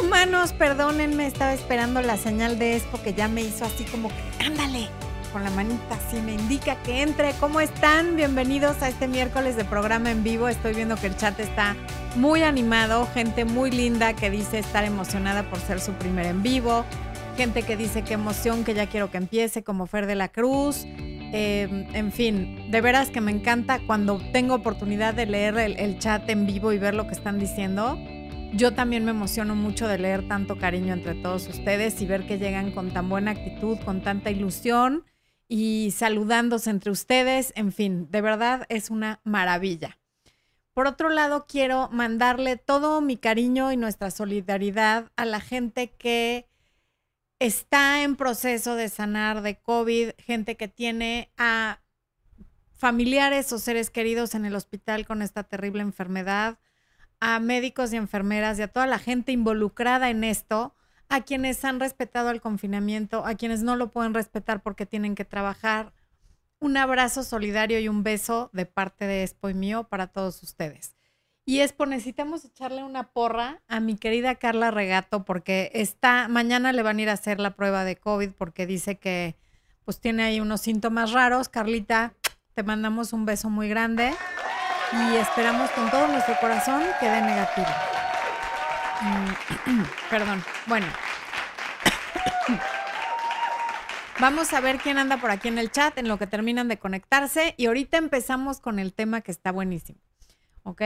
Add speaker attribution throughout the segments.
Speaker 1: Humanos, perdónenme, estaba esperando la señal de Expo que ya me hizo así como que, ándale, con la manita así me indica que entre. ¿Cómo están? Bienvenidos a este miércoles de programa en vivo. Estoy viendo que el chat está muy animado, gente muy linda que dice estar emocionada por ser su primer en vivo, gente que dice qué emoción, que ya quiero que empiece, como Fer de la Cruz. Em, en fin, de veras que me encanta cuando tengo oportunidad de leer el, chat en vivo y ver lo que están diciendo. Yo también me emociono mucho de leer tanto cariño entre todos ustedes y ver que llegan con tan buena actitud, con tanta ilusión y saludándose entre ustedes. En fin, de verdad es una maravilla. Por otro lado, quiero mandarle todo mi cariño y nuestra solidaridad a la gente que está en proceso de sanar de COVID, gente que tiene a familiares o seres queridos en el hospital con esta terrible enfermedad, a médicos y enfermeras y a toda la gente involucrada en esto, a quienes han respetado el confinamiento, a quienes no lo pueden respetar porque tienen que trabajar. Un abrazo solidario y un beso de parte de Expo y mío para todos ustedes. Y Expo, necesitamos echarle una porra a mi querida Carla Regato porque está, mañana le van a ir a hacer la prueba de COVID porque dice que pues tiene ahí unos síntomas raros. Carlita, te mandamos un beso muy grande y esperamos con todo nuestro corazón que dé negativo. Mm, perdón. Bueno. Vamos a ver quién anda por aquí en el chat en lo que terminan de conectarse y ahorita empezamos con el tema que está buenísimo. ¿Ok?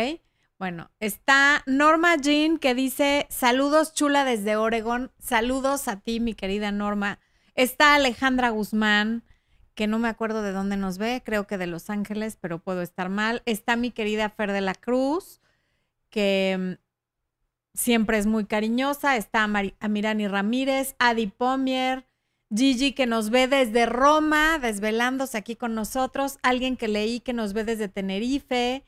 Speaker 1: Bueno, está Norma Jean que dice saludos chula desde Oregon. Saludos a ti, mi querida Norma. Está Alejandra Guzmán, que no me acuerdo de dónde nos ve, creo que de Los Ángeles, pero puedo estar mal. Está mi querida Fer de la Cruz, que mm, siempre es muy cariñosa. Está Amirani Ramírez, Adi Pomier, Gigi que nos ve desde Roma, desvelándose aquí con nosotros. Alguien que leí que nos ve desde Tenerife.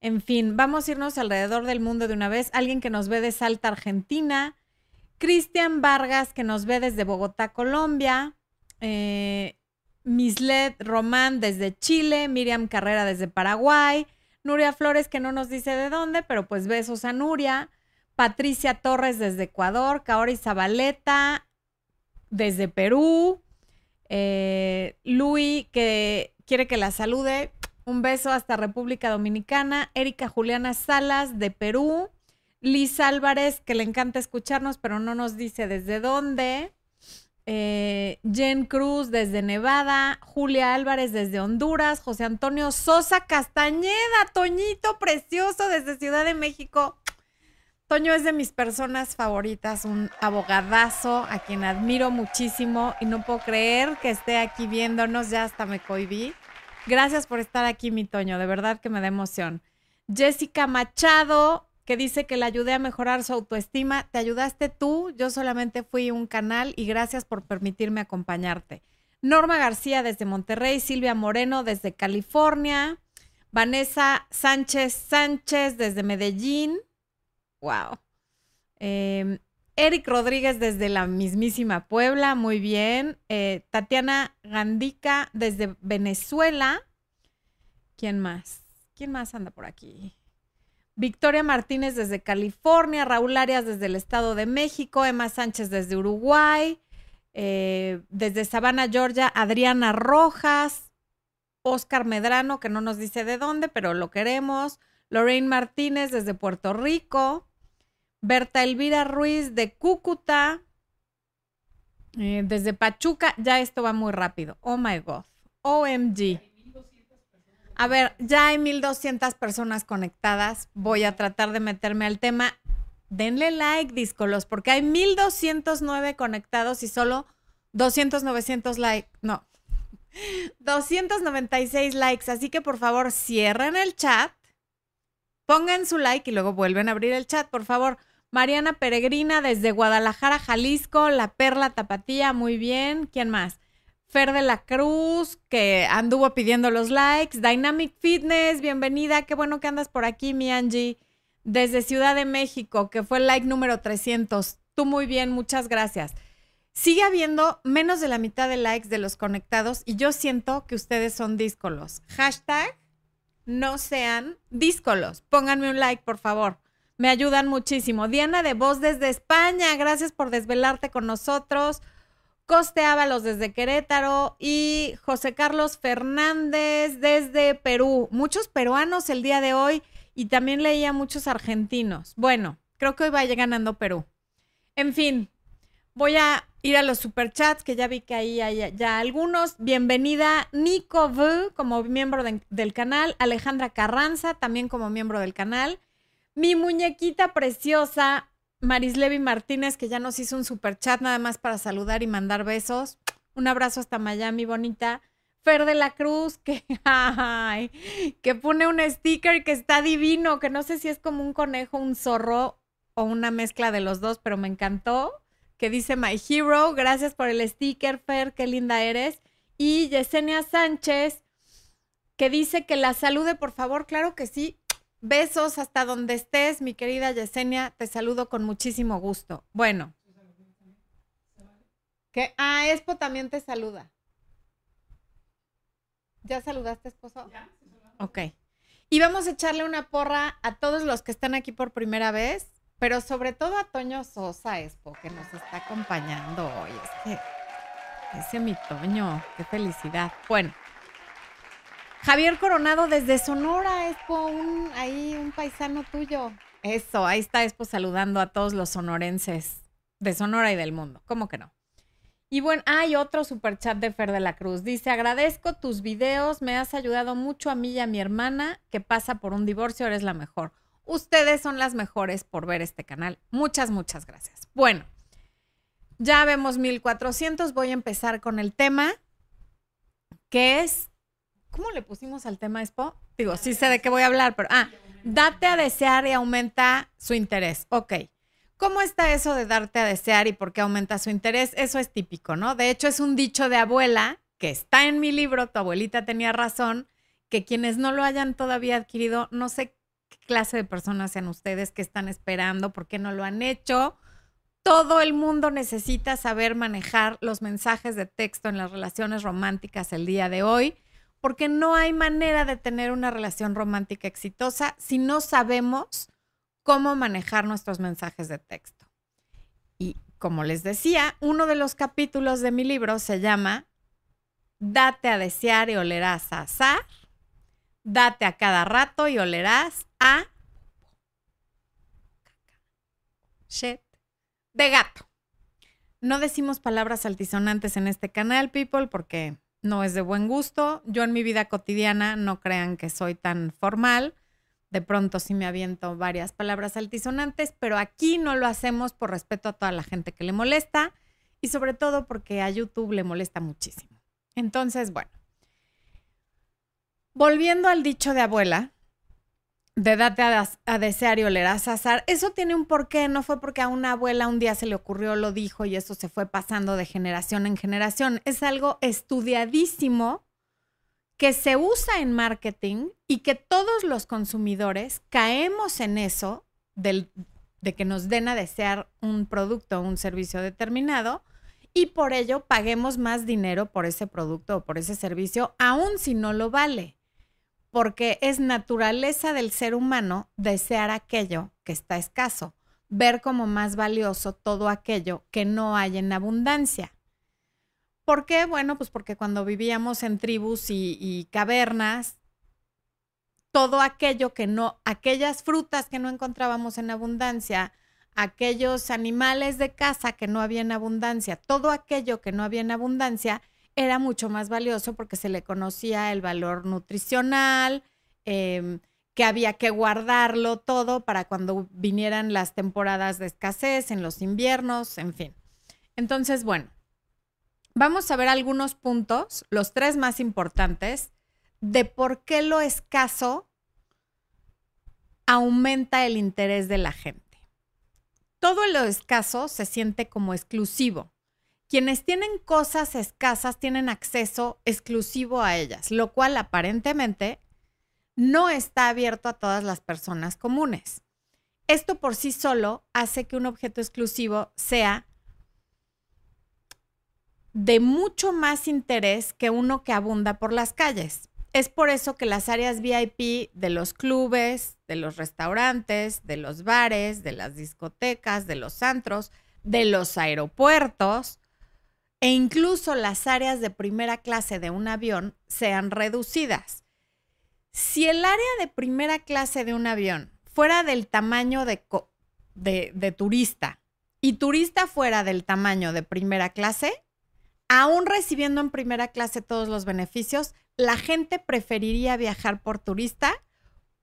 Speaker 1: En fin, vamos a irnos alrededor del mundo de una vez. Alguien que nos ve de Salta, Argentina. Cristian Vargas, que nos ve desde Bogotá, Colombia. Eh, Mislet Román desde Chile. Miriam Carrera desde Paraguay. Nuria Flores, que no nos dice de dónde, pero pues besos a Nuria. Patricia Torres desde Ecuador. Kaori Zabaleta desde Perú. Eh, Luis, que quiere que la salude. Un beso hasta República Dominicana. Erika Juliana Salas de Perú. Liz Álvarez, que le encanta escucharnos, pero no nos dice desde dónde. Eh, Jen Cruz desde Nevada. Julia Álvarez desde Honduras. José Antonio Sosa Castañeda. Toñito precioso desde Ciudad de México. Toño es de mis personas favoritas, un abogadazo a quien admiro muchísimo y no puedo creer que esté aquí viéndonos, ya hasta me cohibí. Gracias por estar aquí, mi Toño, de verdad que me da emoción. Jessica Machado, que dice que le ayudé a mejorar su autoestima. Te ayudaste tú, yo solamente fui un canal y gracias por permitirme acompañarte. Norma García desde Monterrey, Silvia Moreno desde California, Vanessa Sánchez Sánchez desde Medellín. Wow. Em, Eric Rodríguez desde la mismísima Puebla, muy bien. Eh, Tatiana Gandica desde Venezuela. ¿Quién más? ¿Quién más anda por aquí? Victoria Martínez desde California, Raúl Arias desde el Estado de México, Emma Sánchez desde Uruguay, eh, desde Savannah, Georgia, Adriana Rojas, Oscar Medrano, que no nos dice de dónde, pero lo queremos, Lorraine Martínez desde Puerto Rico, Berta Elvira Ruiz de Cúcuta, eh, desde Pachuca, ya esto va muy rápido. Oh my God. OMG. A ver, ya hay 1200 personas conectadas. Voy a tratar de meterme al tema. Denle like, discolos, porque hay 1209 conectados y solo 200, 900 likes. No, 296 likes. Así que por favor, cierren el chat, pongan su like y luego vuelven a abrir el chat, por favor. Mariana Peregrina desde Guadalajara, Jalisco, La Perla Tapatía, muy bien. ¿Quién más? Fer de la Cruz, que anduvo pidiendo los likes. Dynamic Fitness, bienvenida. Qué bueno que andas por aquí, mi Angie. Desde Ciudad de México, que fue el like número 300. Tú muy bien, muchas gracias. Sigue habiendo menos de la mitad de likes de los conectados y yo siento que ustedes son díscolos. Hashtag no sean díscolos. Pónganme un like, por favor. Me ayudan muchísimo. Diana de Voz desde España, gracias por desvelarte con nosotros. Coste Ábalos desde Querétaro y José Carlos Fernández desde Perú. Muchos peruanos el día de hoy y también leía muchos argentinos. Bueno, creo que hoy vaya ganando Perú. En fin, voy a ir a los superchats, que ya vi que ahí hay ya algunos. Bienvenida Nico V como miembro del canal, Alejandra Carranza también como miembro del canal. Mi muñequita preciosa, Marislevi Martínez, que ya nos hizo un super chat nada más para saludar y mandar besos. Un abrazo hasta Miami, bonita. Fer de la Cruz, que, que pone un sticker que está divino, que no sé si es como un conejo, un zorro o una mezcla de los dos, pero me encantó. Que dice My Hero, gracias por el sticker, Fer, qué linda eres. Y Yesenia Sánchez, que dice que la salude, por favor, claro que sí. Besos hasta donde estés, mi querida Yesenia. Te saludo con muchísimo gusto. Bueno. ¿Qué? Ah, Expo también te saluda. ¿Ya saludaste, esposo? Ya. Ok. Y vamos a echarle una porra a todos los que están aquí por primera vez, pero sobre todo a Toño Sosa, Expo, que nos está acompañando hoy. Es que ese mi Toño, qué felicidad. Bueno. Javier Coronado desde Sonora, Expo, un, ahí un paisano tuyo. Eso, ahí está Expo saludando a todos los sonorenses de Sonora y del mundo. ¿Cómo que no? Y bueno, hay otro super chat de Fer de la Cruz. Dice, agradezco tus videos, me has ayudado mucho a mí y a mi hermana que pasa por un divorcio, eres la mejor. Ustedes son las mejores por ver este canal. Muchas, muchas gracias. Bueno, ya vemos 1400, voy a empezar con el tema, que es ¿Cómo le pusimos al tema Expo? Digo, sí sé de qué voy a hablar, pero ah, date a desear y aumenta su interés. Ok. ¿Cómo está eso de darte a desear y por qué aumenta su interés? Eso es típico, ¿no? De hecho, es un dicho de abuela que está en mi libro, tu abuelita tenía razón, que quienes no lo hayan todavía adquirido, no sé qué clase de personas sean ustedes que están esperando, por qué no lo han hecho. Todo el mundo necesita saber manejar los mensajes de texto en las relaciones románticas el día de hoy porque no hay manera de tener una relación romántica exitosa si no sabemos cómo manejar nuestros mensajes de texto. Y como les decía, uno de los capítulos de mi libro se llama Date a desear y olerás a azar. Date a cada rato y olerás a shit de gato. No decimos palabras altisonantes en este canal, people, porque no es de buen gusto. Yo en mi vida cotidiana no crean que soy tan formal. De pronto sí me aviento varias palabras altisonantes, pero aquí no lo hacemos por respeto a toda la gente que le molesta y sobre todo porque a YouTube le molesta muchísimo. Entonces, bueno, volviendo al dicho de abuela, de date a, desear y olerás azar, eso tiene un porqué, no fue porque a una abuela un día se le ocurrió, lo dijo y eso se fue pasando de generación en generación. Es algo estudiadísimo que se usa en marketing y que todos los consumidores caemos en eso de que nos den a desear un producto o un servicio determinado y por ello paguemos más dinero por ese producto o por ese servicio, aun si no lo vale porque es naturaleza del ser humano desear aquello que está escaso, ver como más valioso todo aquello que no hay en abundancia. ¿Por qué? Bueno, pues porque cuando vivíamos en tribus y, cavernas, todo aquello que no, aquellas frutas que no encontrábamos en abundancia, aquellos animales de casa que no había en abundancia, todo aquello que no había en abundancia, era mucho más valioso porque se le conocía el valor nutricional, em, que había que guardarlo todo para cuando vinieran las temporadas de escasez, en los inviernos, en fin. Entonces, bueno, vamos a ver algunos puntos, los tres más importantes, de por qué lo escaso aumenta el interés de la gente. Todo lo escaso se siente como exclusivo quienes tienen cosas escasas tienen acceso exclusivo a ellas, lo cual aparentemente no está abierto a todas las personas comunes. Esto por sí solo hace que un objeto exclusivo sea de mucho más interés que uno que abunda por las calles. es por eso que las áreas VIP de los clubes, de los restaurantes, de los bares, de las discotecas, de los antros, de los aeropuertos e incluso las áreas de primera clase de un avión sean reducidas. Si el área de primera clase de un avión fuera del tamaño de, de, turista y turista fuera del tamaño de primera clase, aún recibiendo en primera clase todos los beneficios, la gente preferiría viajar por turista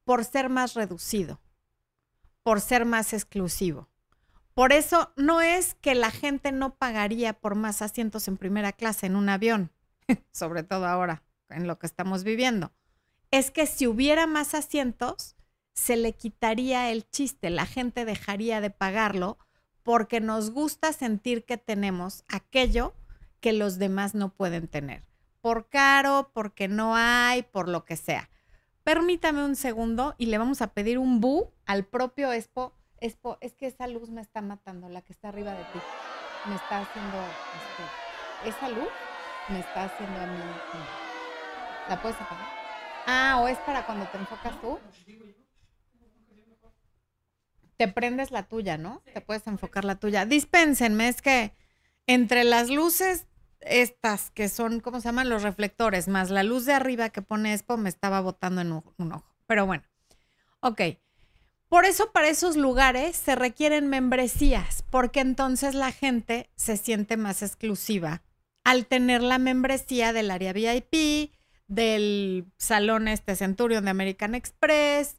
Speaker 1: por ser más reducido, por ser más exclusivo. Por eso no es que la gente no pagaría por más asientos en primera clase en un avión, sobre todo ahora en lo que estamos viviendo. Es que si hubiera más asientos, se le quitaría el chiste, la gente dejaría de pagarlo porque nos gusta sentir que tenemos aquello que los demás no pueden tener. Por caro, porque no hay, por lo que sea. Permítame un segundo y le vamos a pedir un bu al propio Expo es, que esa luz me está matando, la que está arriba de ti. Me está haciendo, este, esa luz me está haciendo a mí. ¿La puedes apagar? Ah, o es para cuando te enfocas tú. Te prendes la tuya, ¿no? Te puedes enfocar la tuya. Dispénsenme, es que entre las luces estas que son, ¿cómo se llaman? Los reflectores, más la luz de arriba que pone Expo, me estaba botando en un ojo. Pero bueno, ok. Por eso para esos lugares se requieren membresías, porque entonces la gente se siente más exclusiva al tener la membresía del área VIP, del salón este Centurion de American Express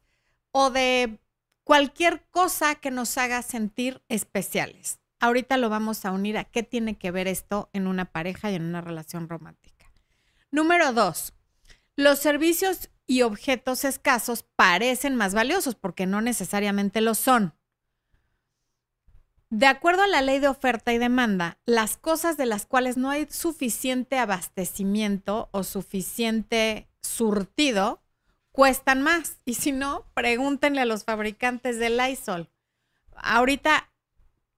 Speaker 1: o de cualquier cosa que nos haga sentir especiales. Ahorita lo vamos a unir a qué tiene que ver esto en una pareja y en una relación romántica. Número dos, los servicios y objetos escasos parecen más valiosos porque no necesariamente lo son. De acuerdo a la ley de oferta y demanda, las cosas de las cuales no hay suficiente abastecimiento o suficiente surtido cuestan más. Y si no, pregúntenle a los fabricantes del Lysol. Ahorita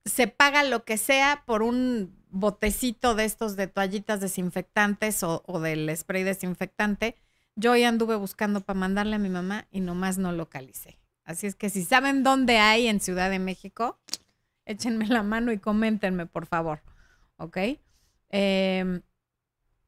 Speaker 1: se paga lo que sea por un botecito de estos de toallitas desinfectantes o, o del spray desinfectante yo ya anduve buscando para mandarle a mi mamá y nomás no localicé. Así es que si saben dónde hay en Ciudad de México, échenme la mano y coméntenme, por favor. ¿Ok? Em,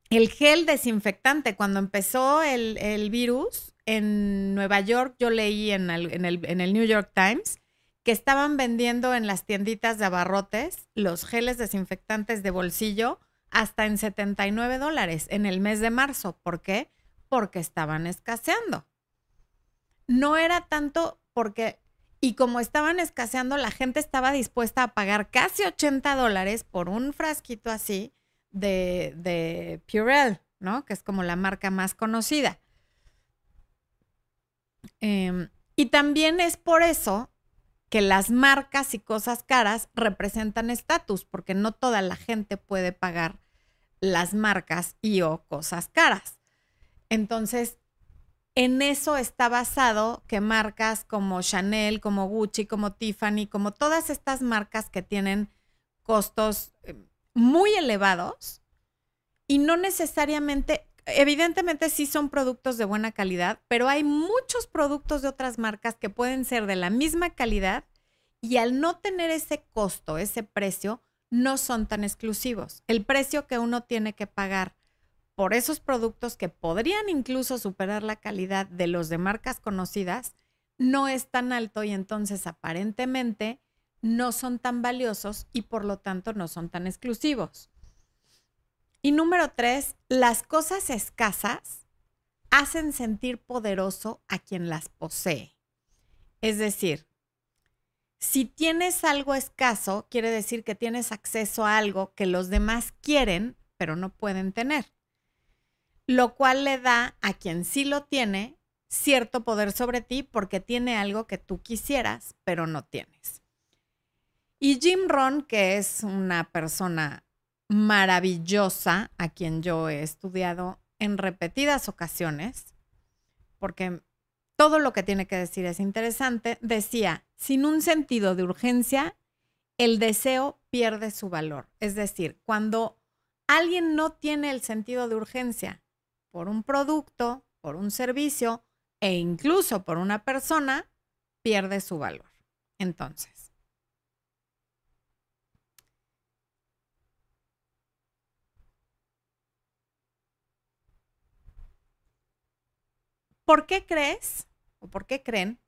Speaker 1: el gel desinfectante, cuando empezó el, virus en Nueva York, yo leí en el, en, el, en el New York Times que estaban vendiendo en las tienditas de abarrotes los geles desinfectantes de bolsillo hasta en 79 dólares en el mes de marzo. ¿Por qué? Porque estaban escaseando. No era tanto porque, y como estaban escaseando, la gente estaba dispuesta a pagar casi 80 dólares por un frasquito así de, de Purell, ¿no? Que es como la marca más conocida. Em, y también es por eso que las marcas y cosas caras representan estatus, porque no toda la gente puede pagar las marcas y o cosas caras. Entonces, en eso está basado que marcas como Chanel, como Gucci, como Tiffany, como todas estas marcas que tienen costos eh, muy elevados y no necesariamente, evidentemente sí son productos de buena calidad, pero hay muchos productos de otras marcas que pueden ser de la misma calidad y al no tener ese costo, ese precio, no son tan exclusivos. El precio que uno tiene que pagar por esos productos que podrían incluso superar la calidad de los de marcas conocidas, no es tan alto y entonces aparentemente no son tan valiosos y por lo tanto no son tan exclusivos. Y número tres, las cosas escasas hacen sentir poderoso a quien las posee. Es decir, si tienes algo escaso, quiere decir que tienes acceso a algo que los demás quieren, pero no pueden tener lo cual le da a quien sí lo tiene cierto poder sobre ti porque tiene algo que tú quisieras, pero no tienes. Y Jim Ron, que es una persona maravillosa a quien yo he estudiado en repetidas ocasiones, porque todo lo que tiene que decir es interesante, decía, sin un sentido de urgencia, el deseo pierde su valor. Es decir, cuando alguien no tiene el sentido de urgencia por un producto, por un servicio e incluso por una persona, pierde su valor. Entonces, ¿por qué crees o por qué creen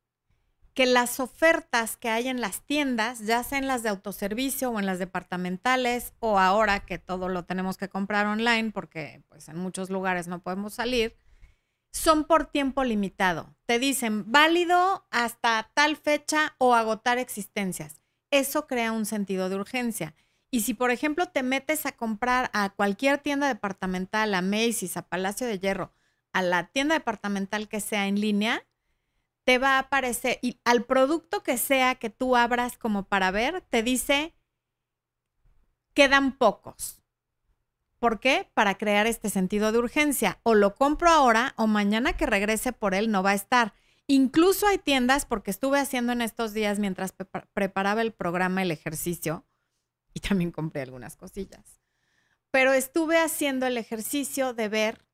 Speaker 1: que las ofertas que hay en las tiendas, ya sea en las de autoservicio o en las departamentales, o ahora que todo lo tenemos que comprar online porque pues en muchos lugares no podemos salir, son por tiempo limitado. Te dicen válido hasta tal fecha o agotar existencias. Eso crea un sentido de urgencia. Y si, por ejemplo, te metes a comprar a cualquier tienda departamental, a Macy's, a Palacio de Hierro, a la tienda departamental que sea en línea, te va a aparecer, y al producto que sea que tú abras como para ver, te dice, quedan pocos. ¿Por qué? Para crear este sentido de urgencia. O lo compro ahora o mañana que regrese por él no va a estar. Incluso hay tiendas, porque estuve haciendo en estos días mientras preparaba el programa, el ejercicio, y también compré algunas cosillas. Pero estuve haciendo el ejercicio de ver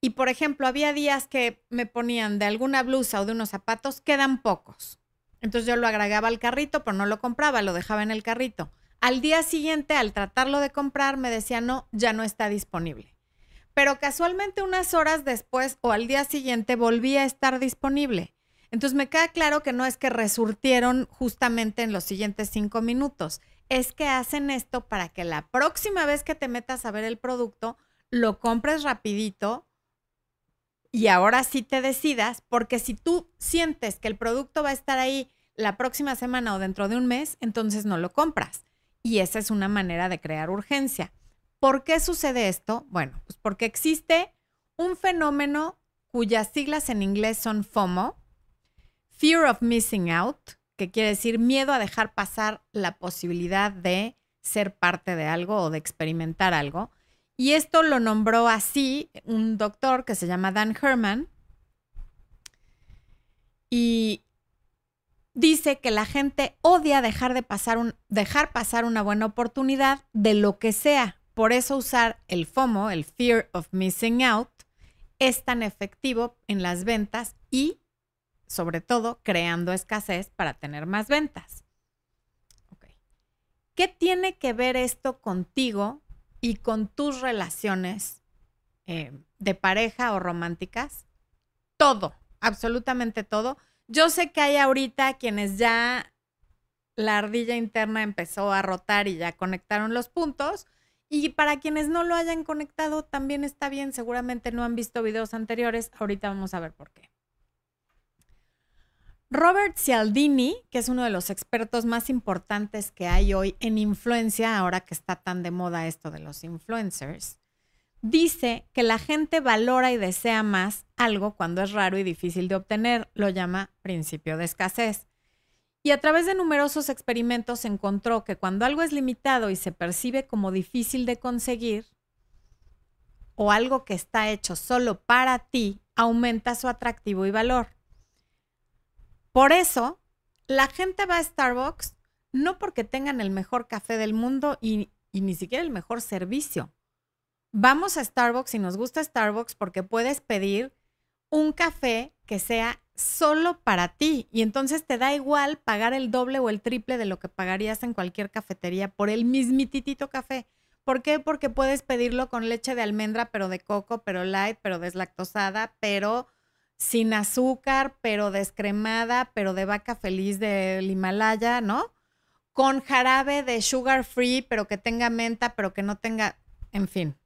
Speaker 1: y por ejemplo, había días que me ponían de alguna blusa o de unos zapatos, quedan pocos. Entonces yo lo agregaba al carrito, pero no lo compraba, lo dejaba en el carrito. Al día siguiente, al tratarlo de comprar, me decía, no, ya no está disponible. Pero casualmente unas horas después o al día siguiente volvía a estar disponible. Entonces me queda claro que no es que resurtieron justamente en los siguientes cinco minutos, es que hacen esto para que la próxima vez que te metas a ver el producto, lo compres rapidito y ahora sí te decidas, porque si tú sientes que el producto va a estar ahí la próxima semana o dentro de un mes, entonces no lo compras. Y esa es una manera de crear urgencia. ¿Por qué sucede esto? Bueno, pues porque existe un fenómeno cuyas siglas en inglés son FOMO, Fear of Missing Out, que quiere decir miedo a dejar pasar la posibilidad de ser parte de algo o de experimentar algo. Y esto lo nombró así un doctor que se llama Dan Herman. Y dice que la gente odia dejar de pasar un, dejar pasar una buena oportunidad de lo que sea. Por eso usar el FOMO, el Fear of Missing Out, es tan efectivo en las ventas y, sobre todo, creando escasez para tener más ventas. ¿Qué tiene que ver esto contigo y con tus relaciones eh, de pareja o románticas, todo, absolutamente todo. Yo sé que hay ahorita quienes ya la ardilla interna empezó a rotar y ya conectaron los puntos. Y para quienes no lo hayan conectado, también está bien. Seguramente no han visto videos anteriores. Ahorita vamos a ver por qué. Robert Cialdini, que es uno de los expertos más importantes que hay hoy en influencia, ahora que está tan de moda esto de los influencers, dice que la gente valora y desea más algo cuando es raro y difícil de obtener. Lo llama principio de escasez. Y a través de numerosos experimentos encontró que cuando algo es limitado y se percibe como difícil de conseguir, o algo que está hecho solo para ti, aumenta su atractivo y valor. Por eso, la gente va a Starbucks no porque tengan el mejor café del mundo y, ni siquiera el mejor servicio. Vamos a Starbucks y nos gusta Starbucks porque puedes pedir un café que sea solo para ti y entonces te da igual pagar el doble o el triple de lo que pagarías en cualquier cafetería por el mismititito café. ¿Por qué? Porque puedes pedirlo con leche de almendra, pero de coco, pero light, pero deslactosada, pero sin azúcar, pero descremada, pero de vaca feliz del Himalaya, ¿no? Con jarabe de sugar free, pero que tenga menta, pero que no tenga, en fin.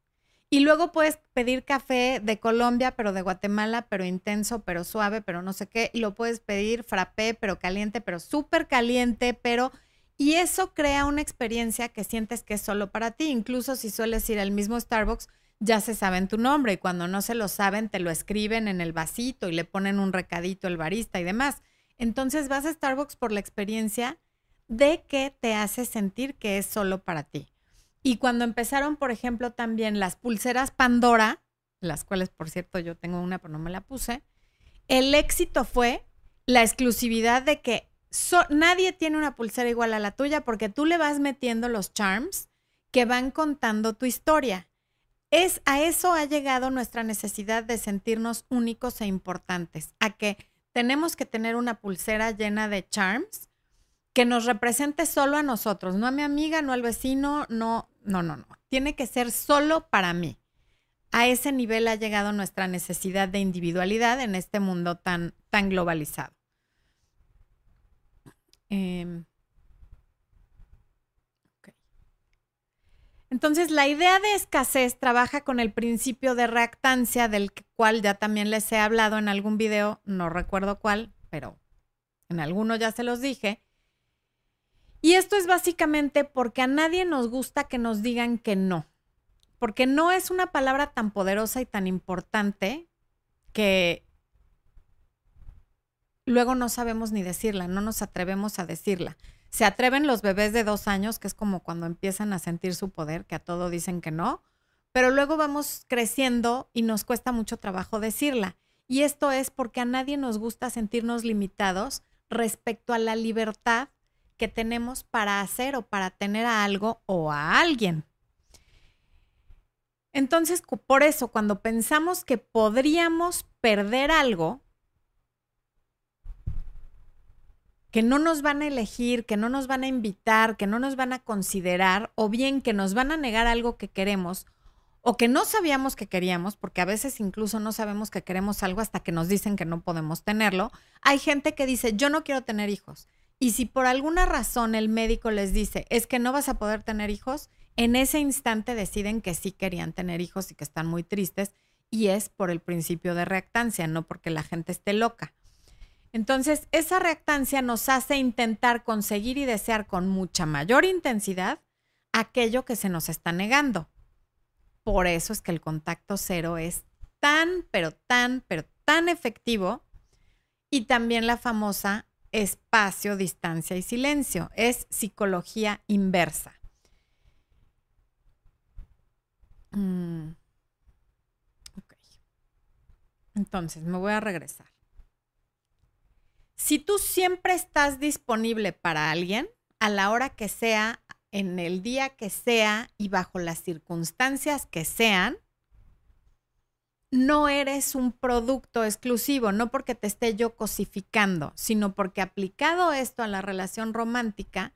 Speaker 1: Y luego puedes pedir café de Colombia, pero de Guatemala, pero intenso, pero suave, pero no sé qué. Y lo puedes pedir frappé, pero caliente, pero súper caliente, pero... Y eso crea una experiencia que sientes que es solo para ti. Incluso si sueles ir al mismo Starbucks, ya se saben tu nombre y cuando no se lo saben te lo escriben en el vasito y le ponen un recadito el barista y demás. Entonces vas a Starbucks por la experiencia de que te hace sentir que es solo para ti. Y cuando empezaron, por ejemplo, también las pulseras Pandora, las cuales, por cierto, yo tengo una, pero no me la puse, el éxito fue la exclusividad de que nadie tiene una pulsera igual a la tuya porque tú le vas metiendo los charms que van contando tu historia Es a eso ha llegado nuestra necesidad de sentirnos únicos e importantes, a que tenemos que tener una pulsera llena de charms que nos represente solo a nosotros, no a mi amiga, no al vecino, no, no, no, no. Tiene que ser solo para mí. A ese nivel ha llegado nuestra necesidad de individualidad en este mundo tan, tan globalizado. Em, Entonces, la idea de escasez trabaja con el principio de reactancia, del cual ya también les he hablado en algún video, no recuerdo cuál, pero en alguno ya se los dije. Y esto es básicamente porque a nadie nos gusta que nos digan que no, porque no es una palabra tan poderosa y tan importante que luego no sabemos ni decirla, no nos atrevemos a decirla. Se atreven los bebés de dos años, que es como cuando empiezan a sentir su poder, que a todo dicen que no, pero luego vamos creciendo y nos cuesta mucho trabajo decirla. Y esto es porque a nadie nos gusta sentirnos limitados respecto a la libertad que tenemos para hacer o para tener a algo o a alguien. Entonces, por eso, cuando pensamos que podríamos perder algo, que no nos van a elegir, que no nos van a invitar, que no nos van a considerar, o bien que nos van a negar algo que queremos, o que no sabíamos que queríamos, porque a veces incluso no sabemos que queremos algo hasta que nos dicen que no podemos tenerlo. Hay gente que dice, yo no quiero tener hijos. Y si por alguna razón el médico les dice, es que no vas a poder tener hijos, en ese instante deciden que sí querían tener hijos y que están muy tristes. Y es por el principio de reactancia, no porque la gente esté loca. Entonces, esa reactancia nos hace intentar conseguir y desear con mucha mayor intensidad aquello que se nos está negando. Por eso es que el contacto cero es tan, pero tan, pero tan efectivo. Y también la famosa espacio, distancia y silencio. Es psicología inversa. Mm. Entonces, me voy a regresar. Si tú siempre estás disponible para alguien, a la hora que sea, en el día que sea y bajo las circunstancias que sean, no eres un producto exclusivo, no porque te esté yo cosificando, sino porque aplicado esto a la relación romántica,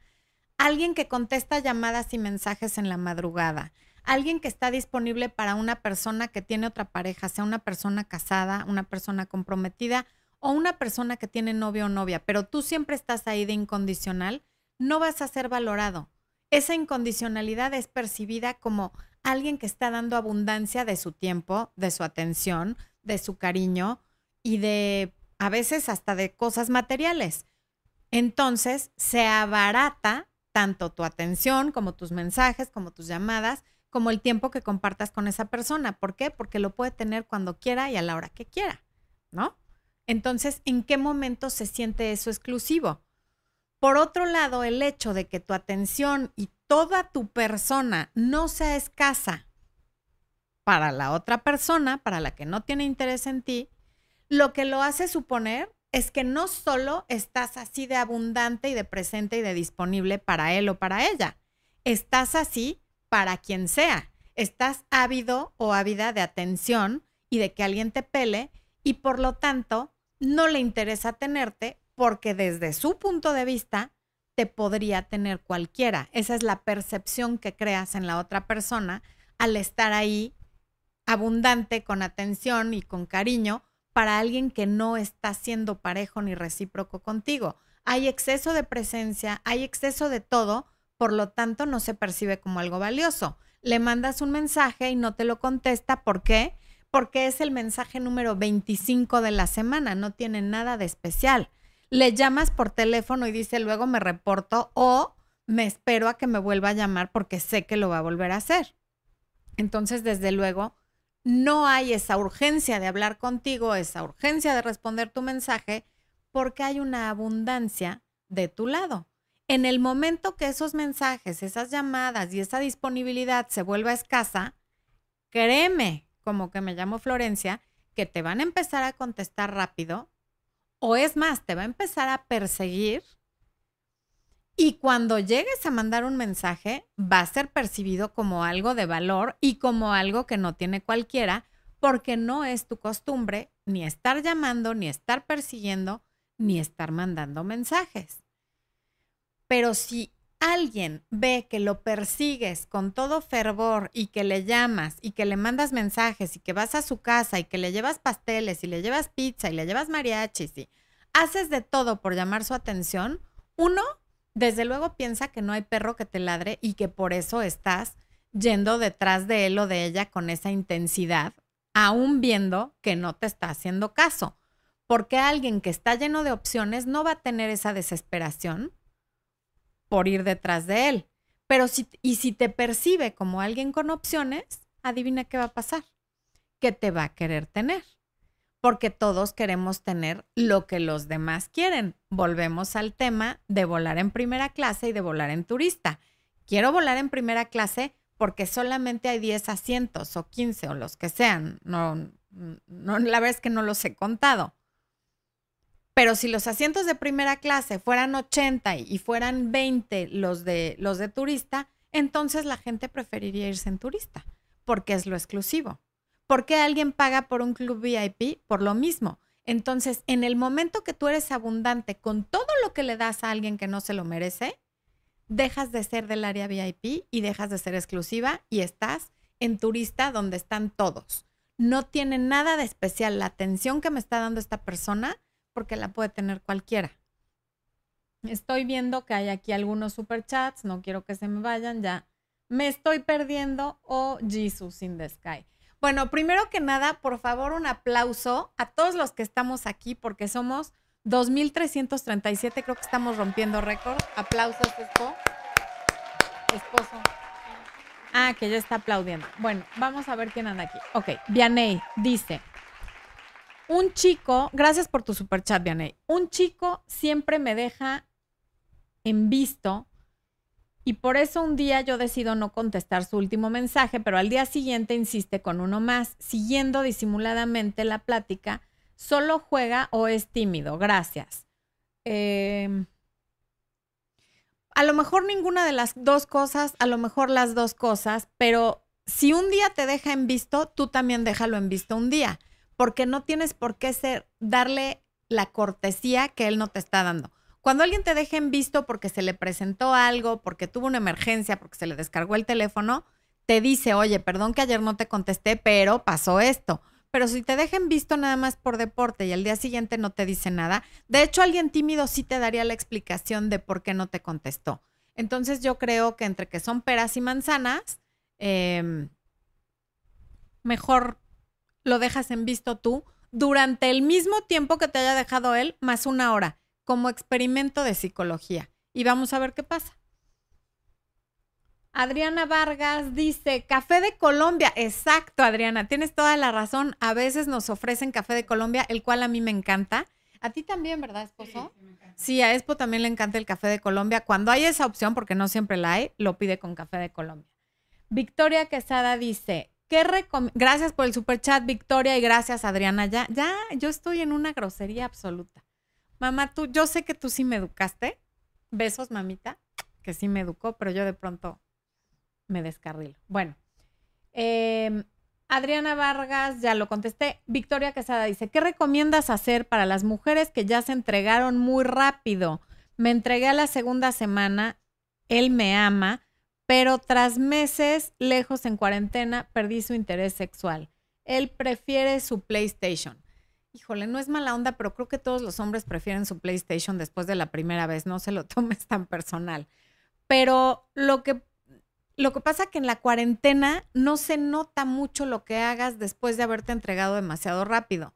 Speaker 1: alguien que contesta llamadas y mensajes en la madrugada, alguien que está disponible para una persona que tiene otra pareja, sea una persona casada, una persona comprometida o una persona que tiene novio o novia, pero tú siempre estás ahí de incondicional, no vas a ser valorado. Esa incondicionalidad es percibida como alguien que está dando abundancia de su tiempo, de su atención, de su cariño y de a veces hasta de cosas materiales. Entonces se abarata tanto tu atención como tus mensajes, como tus llamadas, como el tiempo que compartas con esa persona. ¿Por qué? Porque lo puede tener cuando quiera y a la hora que quiera, ¿no? Entonces, ¿en qué momento se siente eso exclusivo? Por otro lado, el hecho de que tu atención y toda tu persona no sea escasa para la otra persona, para la que no tiene interés en ti, lo que lo hace suponer es que no solo estás así de abundante y de presente y de disponible para él o para ella, estás así para quien sea. Estás ávido o ávida de atención y de que alguien te pele y por lo tanto no le interesa tenerte porque desde su punto de vista te podría tener cualquiera. Esa es la percepción que creas en la otra persona al estar ahí abundante, con atención y con cariño para alguien que no está siendo parejo ni recíproco contigo. Hay exceso de presencia, hay exceso de todo, por lo tanto no se percibe como algo valioso. Le mandas un mensaje y no te lo contesta. ¿Por qué? Porque es el mensaje número 25 de la semana, no tiene nada de especial. Le llamas por teléfono y dice luego me reporto o me espero a que me vuelva a llamar porque sé que lo va a volver a hacer. Entonces, desde luego, no hay esa urgencia de hablar contigo, esa urgencia de responder tu mensaje, porque hay una abundancia de tu lado. En el momento que esos mensajes, esas llamadas y esa disponibilidad se vuelva escasa, créeme como que me llamo Florencia, que te van a empezar a contestar rápido, o es más, te va a empezar a perseguir Y cuando llegues a mandar un mensaje, va a ser percibido como algo de valor y como algo que no tiene cualquiera, porque no es tu costumbre ni estar llamando, ni estar persiguiendo, ni estar mandando mensajes. Pero si alguien ve que lo persigues con todo fervor y que le llamas y que le mandas mensajes y que vas a su casa y que le llevas pasteles y le llevas pizza y le llevas mariachis y haces de todo por llamar su atención, uno, desde luego piensa que no hay perro que te ladre y que por eso estás yendo detrás de él o de ella con esa intensidad, aún viendo que no te está haciendo caso. Porque alguien que está lleno de opciones no va a tener esa desesperación por ir detrás de él. Pero si, y si te percibe como alguien con opciones, adivina qué va a pasar, que te va a querer tener. Porque todos queremos tener lo que los demás quieren. Volvemos al tema de volar en primera clase y de volar en turista. Quiero volar en primera clase porque solamente hay 10 asientos o 15 o los que sean. No, no, la verdad es que no los he contado. Pero si los asientos de primera clase fueran 80 y fueran 20 los de, los de turista, entonces la gente preferiría irse en turista, porque es lo exclusivo. ¿Por qué alguien paga por un club VIP? Por lo mismo. Entonces, en el momento que tú eres abundante con todo lo que le das a alguien que no se lo merece, dejas de ser del área VIP y dejas de ser exclusiva y estás en turista donde están todos. No tiene nada de especial la atención que me está dando esta persona porque la puede tener cualquiera. Estoy viendo que hay aquí algunos superchats, no quiero que se me vayan, ya me estoy perdiendo. Oh, Jesus in the sky. Bueno, primero que nada, por favor, un aplauso a todos los que estamos aquí porque somos 2.337, creo que estamos rompiendo récord. Aplausos, esposo. Esposo. Ah, que ya está aplaudiendo. Bueno, vamos a ver quién anda aquí. Ok, Vianey dice, un chico, gracias por tu super chat. Un chico siempre me deja en visto y por eso un día yo decido no contestar su último mensaje, pero al día siguiente insiste con uno más, siguiendo disimuladamente la plática. Solo juega o es tímido. Gracias. Em, a lo mejor ninguna de las dos cosas, a lo mejor las dos cosas, pero si un día te deja en visto, tú también déjalo en visto un día porque no tienes por qué ser, darle la cortesía que él no te está dando. Cuando alguien te deja en visto porque se le presentó algo, porque tuvo una emergencia, porque se le descargó el teléfono, te dice, oye, perdón que ayer no te contesté, pero pasó esto. Pero si te dejan visto nada más por deporte y al día siguiente no te dice nada, de hecho alguien tímido sí te daría la explicación de por qué no te contestó. Entonces yo creo que entre que son peras y manzanas, em, mejor lo dejas en visto tú durante el mismo tiempo que te haya dejado él, más una hora, como experimento de psicología. Y vamos a ver qué pasa. Adriana Vargas dice, café de Colombia. Exacto, Adriana, tienes toda la razón. A veces nos ofrecen café de Colombia, el cual a mí me encanta. A ti también, ¿verdad, esposo? Sí, a Expo también le encanta el café de Colombia. Cuando hay esa opción, porque no siempre la hay, lo pide con café de Colombia. Victoria Quesada dice, ¿Qué gracias por el super chat, Victoria, y gracias, Adriana. Ya, ya, yo estoy en una grosería absoluta. Mamá, tú, yo sé que tú sí me educaste. Besos, mamita, que sí me educó, pero yo de pronto me descarrilo. Bueno, em, Adriana Vargas, ya lo contesté. Victoria Quesada dice, ¿qué recomiendas hacer para las mujeres que ya se entregaron muy rápido? Me entregué a la segunda semana, él me ama, pero tras meses lejos en cuarentena perdí su interés sexual. Él prefiere su PlayStation. Híjole, no es mala onda, pero creo que todos los hombres prefieren su PlayStation después de la primera vez, no se lo tomes tan personal. Pero lo que lo que pasa que en la cuarentena no se nota mucho lo que hagas después de haberte entregado demasiado rápido.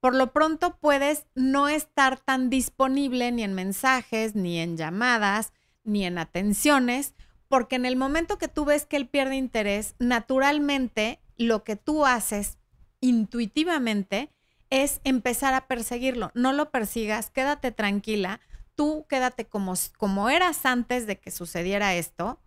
Speaker 1: Por lo pronto puedes no estar tan disponible ni en mensajes, ni en llamadas, ni en atenciones, porque en el momento que tú ves que él pierde interés, naturalmente lo que tú haces intuitivamente es empezar a perseguirlo. No lo persigas, quédate tranquila, tú quédate como, como eras antes de que sucediera esto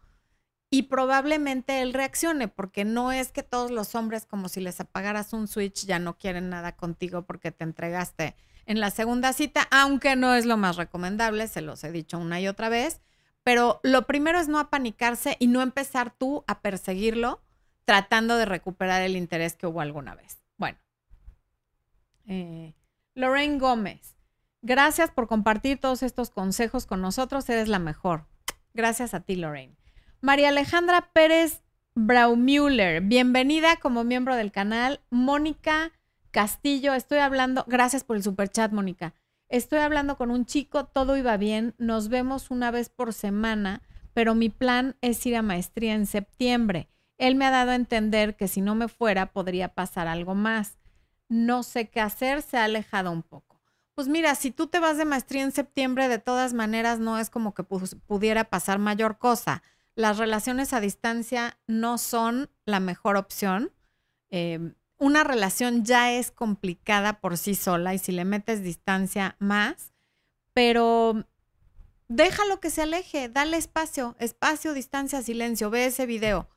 Speaker 1: y probablemente él reaccione, porque no es que todos los hombres como si les apagaras un switch ya no quieren nada contigo porque te entregaste en la segunda cita, aunque no es lo más recomendable, se los he dicho una y otra vez, Pero lo primero es no apanicarse y no empezar tú a perseguirlo tratando de recuperar el interés que hubo alguna vez. Bueno. Eh, Lorraine Gómez, gracias por compartir todos estos consejos con nosotros. Eres la mejor. Gracias a ti, Lorraine. María Alejandra Pérez Braumüller, bienvenida como miembro del canal. Mónica Castillo, estoy hablando, gracias por el super chat, Mónica. Estoy hablando con un chico, todo iba bien, nos vemos una vez por semana, pero mi plan es ir a maestría en septiembre. Él me ha dado a entender que si no me fuera podría pasar algo más. No sé qué hacer, se ha alejado un poco. Pues mira, si tú te vas de maestría en septiembre, de todas maneras no es como que pudiera pasar mayor cosa. Las relaciones a distancia no son la mejor opción. Eh, una relación ya es complicada por sí sola y si le metes distancia más, pero déjalo que se aleje, dale espacio, espacio, distancia, silencio, ve ese video.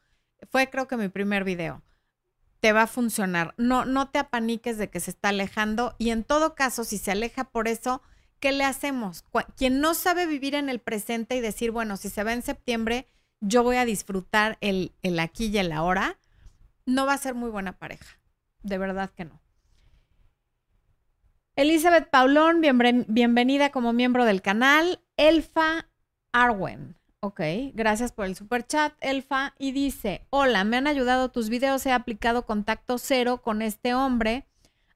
Speaker 1: Fue creo que mi primer video. Te va a funcionar. No, no te apaniques de que se está alejando y en todo caso, si se aleja por eso, ¿qué le hacemos? Quien no sabe vivir en el presente y decir, bueno, si se va en septiembre, yo voy a disfrutar el, el aquí y el ahora, no va a ser muy buena pareja de verdad que no. Elizabeth Paulón, bienvenida como miembro del canal. Elfa Arwen. Ok, gracias por el super chat, Elfa. Y dice, hola, me han ayudado tus videos, he aplicado contacto cero con este hombre.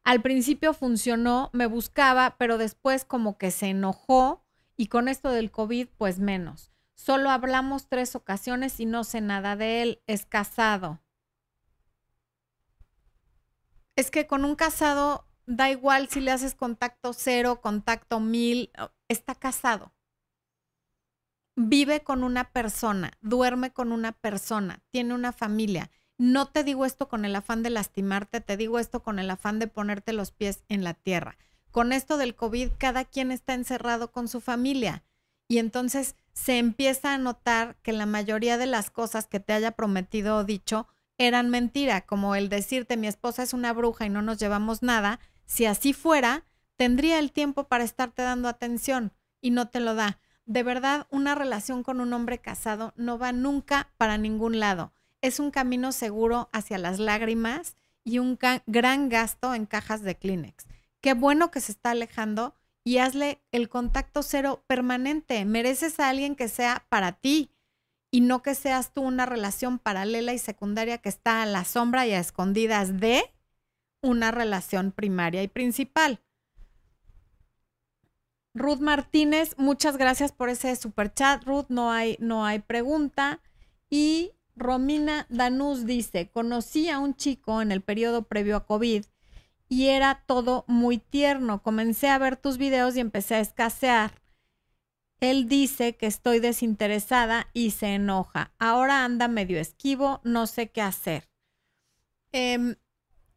Speaker 1: Al principio funcionó, me buscaba, pero después como que se enojó y con esto del COVID, pues menos. Solo hablamos tres ocasiones y no sé nada de él. Es casado. Es que con un casado da igual si le haces contacto cero, contacto mil, está casado. Vive con una persona, duerme con una persona, tiene una familia. No te digo esto con el afán de lastimarte, te digo esto con el afán de ponerte los pies en la tierra. Con esto del COVID, cada quien está encerrado con su familia y entonces se empieza a notar que la mayoría de las cosas que te haya prometido o dicho eran mentira, como el decirte mi esposa es una bruja y no nos llevamos nada, si así fuera, tendría el tiempo para estarte dando atención y no te lo da. De verdad, una relación con un hombre casado no va nunca para ningún lado. Es un camino seguro hacia las lágrimas y un gran gasto en cajas de Kleenex. Qué bueno que se está alejando y hazle el contacto cero permanente. Mereces a alguien que sea para ti, y no que seas tú una relación paralela y secundaria que está a la sombra y a escondidas de una relación primaria y principal. Ruth Martínez, muchas gracias por ese super chat. Ruth, no hay, no hay pregunta. Y Romina Danús dice, conocí a un chico en el periodo previo a COVID y era todo muy tierno. Comencé a ver tus videos y empecé a escasear. Él dice que estoy desinteresada y se enoja. Ahora anda medio esquivo, no sé qué hacer. Em,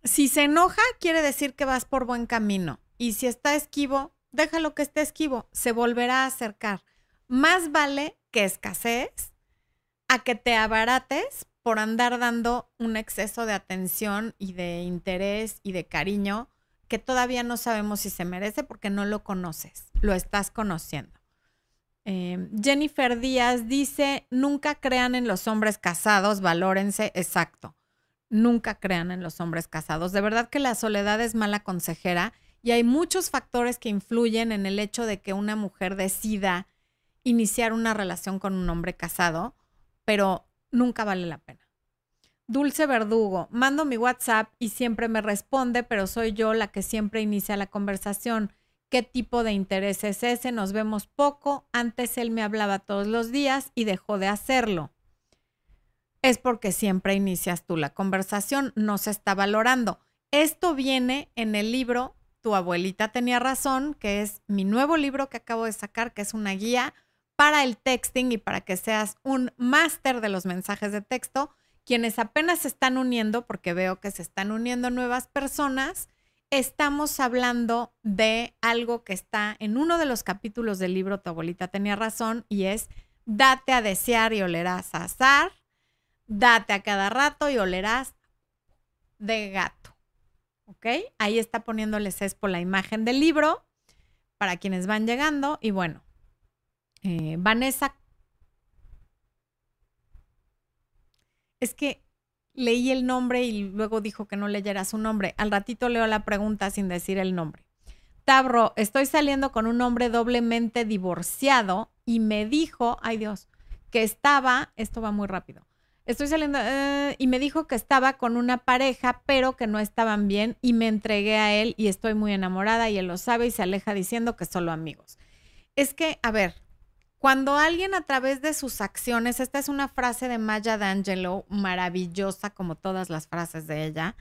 Speaker 1: si se enoja, quiere decir que vas por buen camino. Y si está esquivo, déjalo que esté esquivo, se volverá a acercar. Más vale que escasees a que te abarates por andar dando un exceso de atención y de interés y de cariño que todavía no sabemos si se merece porque no lo conoces, lo estás conociendo. Em, Jennifer Díaz dice, nunca crean en los hombres casados, valórense, exacto. Nunca crean en los hombres casados. De verdad que la soledad es mala consejera y hay muchos factores que influyen en el hecho de que una mujer decida iniciar una relación con un hombre casado, pero nunca vale la pena. Dulce Verdugo, mando mi WhatsApp y siempre me responde, pero soy yo la que siempre inicia la conversación qué tipo de interés es ese, nos vemos poco, antes él me hablaba todos los días y dejó de hacerlo. Es porque siempre inicias tú la conversación, no se está valorando. Esto viene en el libro Tu abuelita tenía razón, que es mi nuevo libro que acabo de sacar, que es una guía para el texting y para que seas un máster de los mensajes de texto. Quienes apenas se están uniendo, porque veo que se están uniendo nuevas personas, estamos hablando de algo que está en uno de los capítulos del libro Tu abuelita tenía razón y es date a desear y olerás a azar, date a cada rato y olerás de gato. ¿Ok? Ahí está poniéndole Cespo la imagen del libro para quienes van llegando. Y bueno, eh, Vanessa. Es que leí el nombre y luego dijo que no leyera su nombre. Al ratito leo la pregunta sin decir el nombre. Tabro, estoy saliendo con un hombre doblemente divorciado y me dijo, ay Dios, que estaba, esto va muy rápido, estoy saliendo eh, y me dijo que estaba con una pareja, pero que no estaban bien y me entregué a él y estoy muy enamorada y él lo sabe y se aleja diciendo que solo amigos. Es que, a ver, cuando alguien a través de sus acciones, esta es una frase de Maya D'Angelo, maravillosa como todas las frases de ella,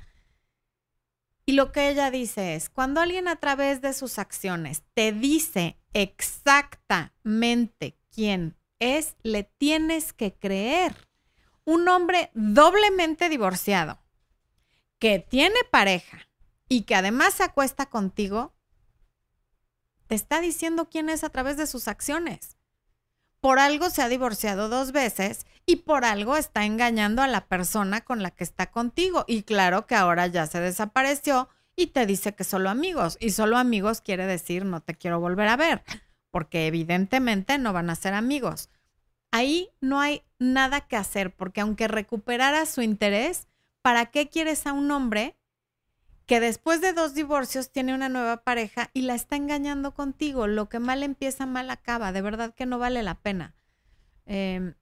Speaker 1: y lo que ella dice es, cuando alguien a través de sus acciones te dice exactamente quién es, le tienes que creer. Un hombre doblemente divorciado, que tiene pareja y que además se acuesta contigo, te está diciendo quién es a través de sus acciones por algo se ha divorciado dos veces y por algo está engañando a la persona con la que está contigo. Y claro que ahora ya se desapareció y te dice que solo amigos. Y solo amigos quiere decir no te quiero volver a ver, porque evidentemente no van a ser amigos. Ahí no hay nada que hacer, porque aunque recuperara su interés, ¿para qué quieres a un hombre que después de dos divorcios tiene una nueva pareja y la está engañando contigo. Lo que mal empieza, mal acaba. De verdad que no vale la pena. Em,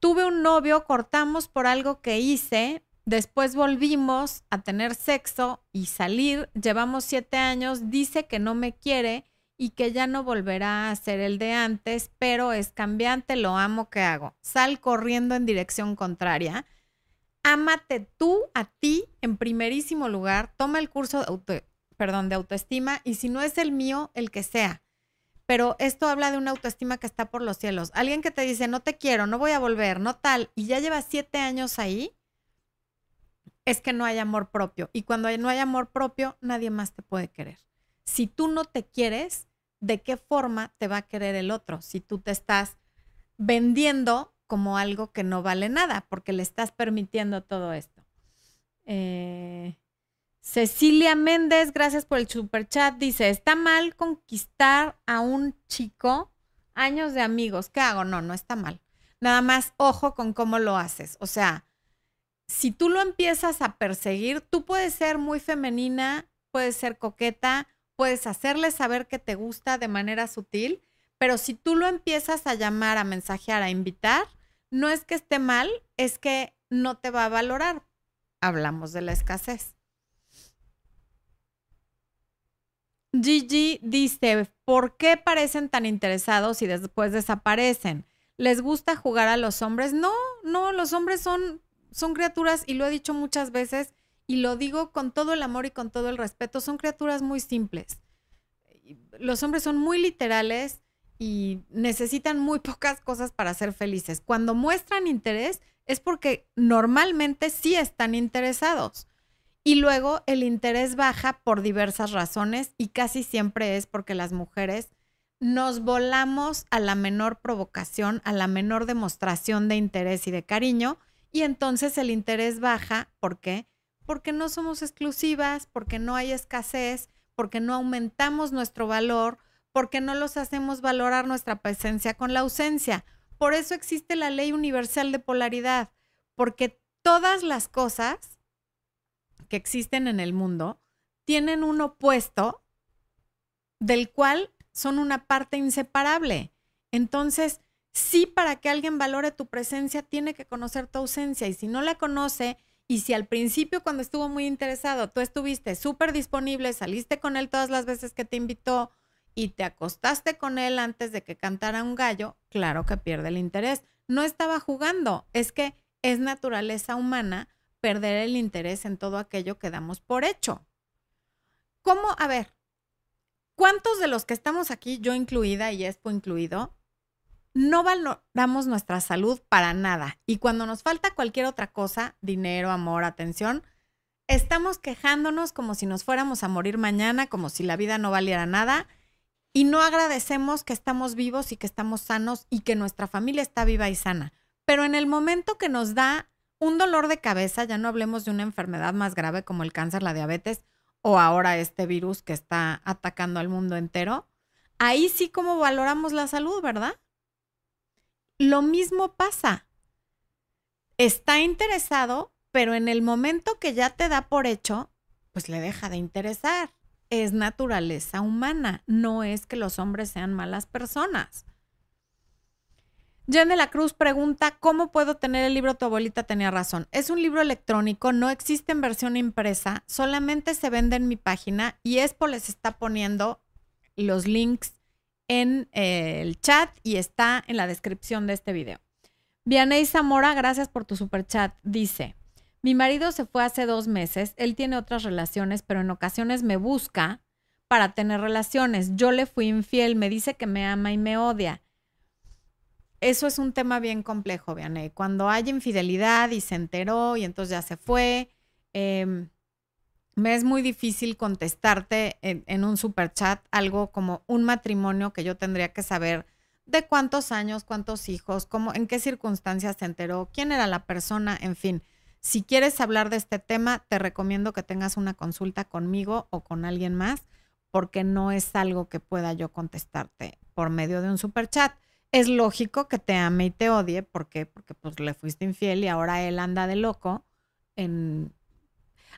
Speaker 1: tuve un novio, cortamos por algo que hice, después volvimos a tener sexo y salir. Llevamos siete años, dice que no me quiere y que ya no volverá a ser el de antes, pero es cambiante, lo amo, ¿qué hago? Sal corriendo en dirección contraria ámate tú a ti en primerísimo lugar, toma el curso de, perdón, de autoestima y si no es el mío, el que sea. Pero esto habla de una autoestima que está por los cielos. Alguien que te dice, no te quiero, no voy a volver, no tal, y ya lleva siete años ahí, es que no hay amor propio. Y cuando no hay amor propio, nadie más te puede querer. Si tú no te quieres, ¿de qué forma te va a querer el otro? Si tú te estás vendiendo como algo que no vale nada, porque le estás permitiendo todo esto. Eh, Cecilia Méndez, gracias por el super chat, dice, ¿está mal conquistar a un chico años de amigos? ¿Qué hago? No, no está mal. Nada más ojo con cómo lo haces. O sea, si tú lo empiezas a perseguir, tú puedes ser muy femenina, puedes ser coqueta, puedes hacerle saber que te gusta de manera sutil, pero si tú lo empiezas a llamar, a mensajear, a invitar, no es que esté mal, es que no te va a valorar. Hablamos de la escasez. Gigi dice, ¿por qué parecen tan interesados y después desaparecen? ¿Les gusta jugar a los hombres? No, no, los hombres son, son criaturas, y lo he dicho muchas veces, y lo digo con todo el amor y con todo el respeto, son criaturas muy simples. Los hombres son muy literales, y necesitan muy pocas cosas para ser felices. Cuando muestran interés es porque normalmente sí están interesados. Y luego el interés baja por diversas razones y casi siempre es porque las mujeres nos volamos a la menor provocación, a la menor demostración de interés y de cariño y entonces el interés baja. ¿Por qué? Porque no somos exclusivas, porque no hay escasez, porque no aumentamos nuestro valor, porque no los hacemos valorar nuestra presencia con la ausencia. Por eso existe la ley universal de polaridad, porque todas las cosas que existen en el mundo tienen un opuesto del cual son una parte inseparable. Entonces, sí, para que alguien valore tu presencia, tiene que conocer tu ausencia. Y si no la conoce, y si al principio cuando estuvo muy interesado, tú estuviste súper disponible, saliste con él todas las veces que te invitó, y te acostaste con él antes de que cantara un gallo, claro que pierde el interés. No estaba jugando, es que es naturaleza humana perder el interés en todo aquello que damos por hecho. ¿Cómo? A ver, ¿cuántos de los que estamos aquí, yo incluida y Expo incluido, no valoramos nuestra salud para nada? Y cuando nos falta cualquier otra cosa, dinero, amor, atención, estamos quejándonos como si nos fuéramos a morir mañana, como si la vida no valiera nada y no agradecemos que estamos vivos y que estamos sanos y que nuestra familia está viva y sana. Pero en el momento que nos da un dolor de cabeza, ya no hablemos de una enfermedad más grave como el cáncer, la diabetes o ahora este virus que está atacando al mundo entero, ahí sí como valoramos la salud, ¿verdad? Lo mismo pasa. está interesado, pero en el momento que ya te da por hecho, pues le deja de interesar. Es naturaleza humana, no es que los hombres sean malas personas. Jen de la Cruz pregunta, ¿cómo puedo tener el libro Tu abuelita tenía razón? Es un libro electrónico, no existe en versión impresa, solamente se vende en mi página y Expo les está poniendo los links en eh, el chat y está en la descripción de este video. Vianey Zamora, gracias por tu super chat. Dice, mi marido se fue hace dos meses, él tiene otras relaciones, pero en ocasiones me busca para tener relaciones. Yo le fui infiel, me dice que me ama y me odia. Eso es un tema bien complejo, Vianey. Cuando hay infidelidad y se enteró y entonces ya se fue, em, me es muy difícil contestarte en, en un super chat algo como un matrimonio que yo tendría que saber de cuántos años, cuántos hijos, cómo, en qué circunstancias se enteró, quién era la persona, en fin. Si quieres hablar de este tema, te recomiendo que tengas una consulta conmigo o con alguien más, porque no es algo que pueda yo contestarte por medio de un super chat. Es lógico que te ame y te odie, ¿por qué? Porque pues le fuiste infiel y ahora él anda de loco en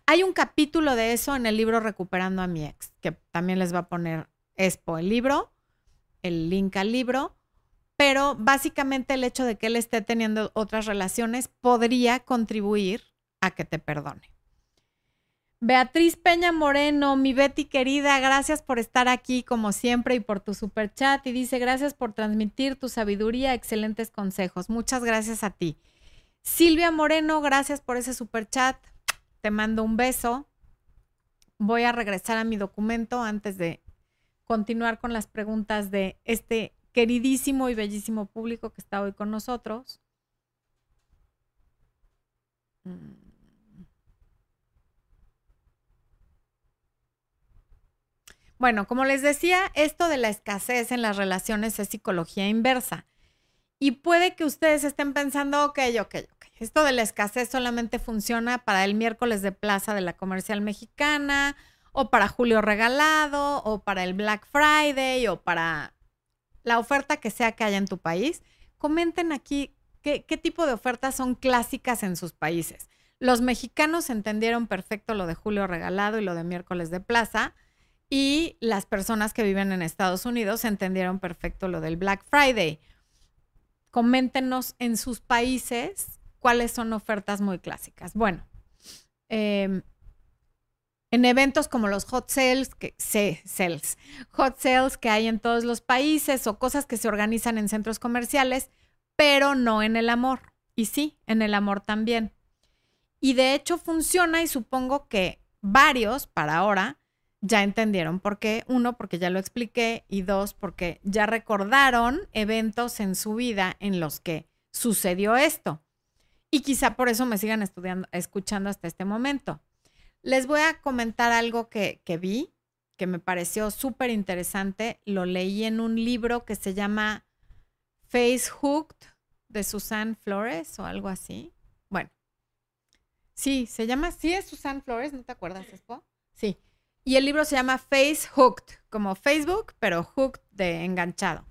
Speaker 1: hay un capítulo de eso en el libro Recuperando a mi ex, que también les va a poner Expo el libro, el link al libro, pero básicamente el hecho de que él esté teniendo otras relaciones podría contribuir a que te perdone. Beatriz Peña Moreno, mi Betty querida, gracias por estar aquí como siempre y por tu super chat. Y dice, gracias por transmitir tu sabiduría, excelentes consejos. Muchas gracias a ti. Silvia Moreno, gracias por ese super chat. Te mando un beso. Voy a regresar a mi documento antes de continuar con las preguntas de este queridísimo y bellísimo público que está hoy con nosotros. Mm. Bueno, como les decía, esto de la escasez en las relaciones es psicología inversa. Y puede que ustedes estén pensando, ok, ok, ok, esto de la escasez solamente funciona para el miércoles de plaza de la comercial mexicana, o para Julio Regalado, o para el Black Friday, o para la oferta que sea que haya en tu país, comenten aquí qué, tipo de ofertas son clásicas en sus países. Los mexicanos entendieron perfecto lo de Julio Regalado y lo de miércoles de plaza. Y las personas que viven en Estados Unidos entendieron perfecto lo del Black Friday. Coméntenos en sus países cuáles son ofertas muy clásicas. Bueno, eh, en eventos como los hot sales, que sales, hot sales que hay en todos los países o cosas que se organizan en centros comerciales, pero no en el amor. Y sí, en el amor también. Y de hecho funciona y supongo que varios para ahora ya entendieron por qué. Uno, porque ya lo expliqué y dos, porque ya recordaron eventos en su vida en los que sucedió esto. Y quizá por eso me sigan estudiando, escuchando hasta este momento. Les voy a comentar algo que, vi, que me pareció súper interesante. Lo leí en un libro que se llama Face Hooked de Susan Flores o algo así. Bueno, sí, se llama, sí es Susan Flores, ¿no te acuerdas? Sí. Y el libro se llama Face Hooked, como Facebook, pero hooked de enganchado.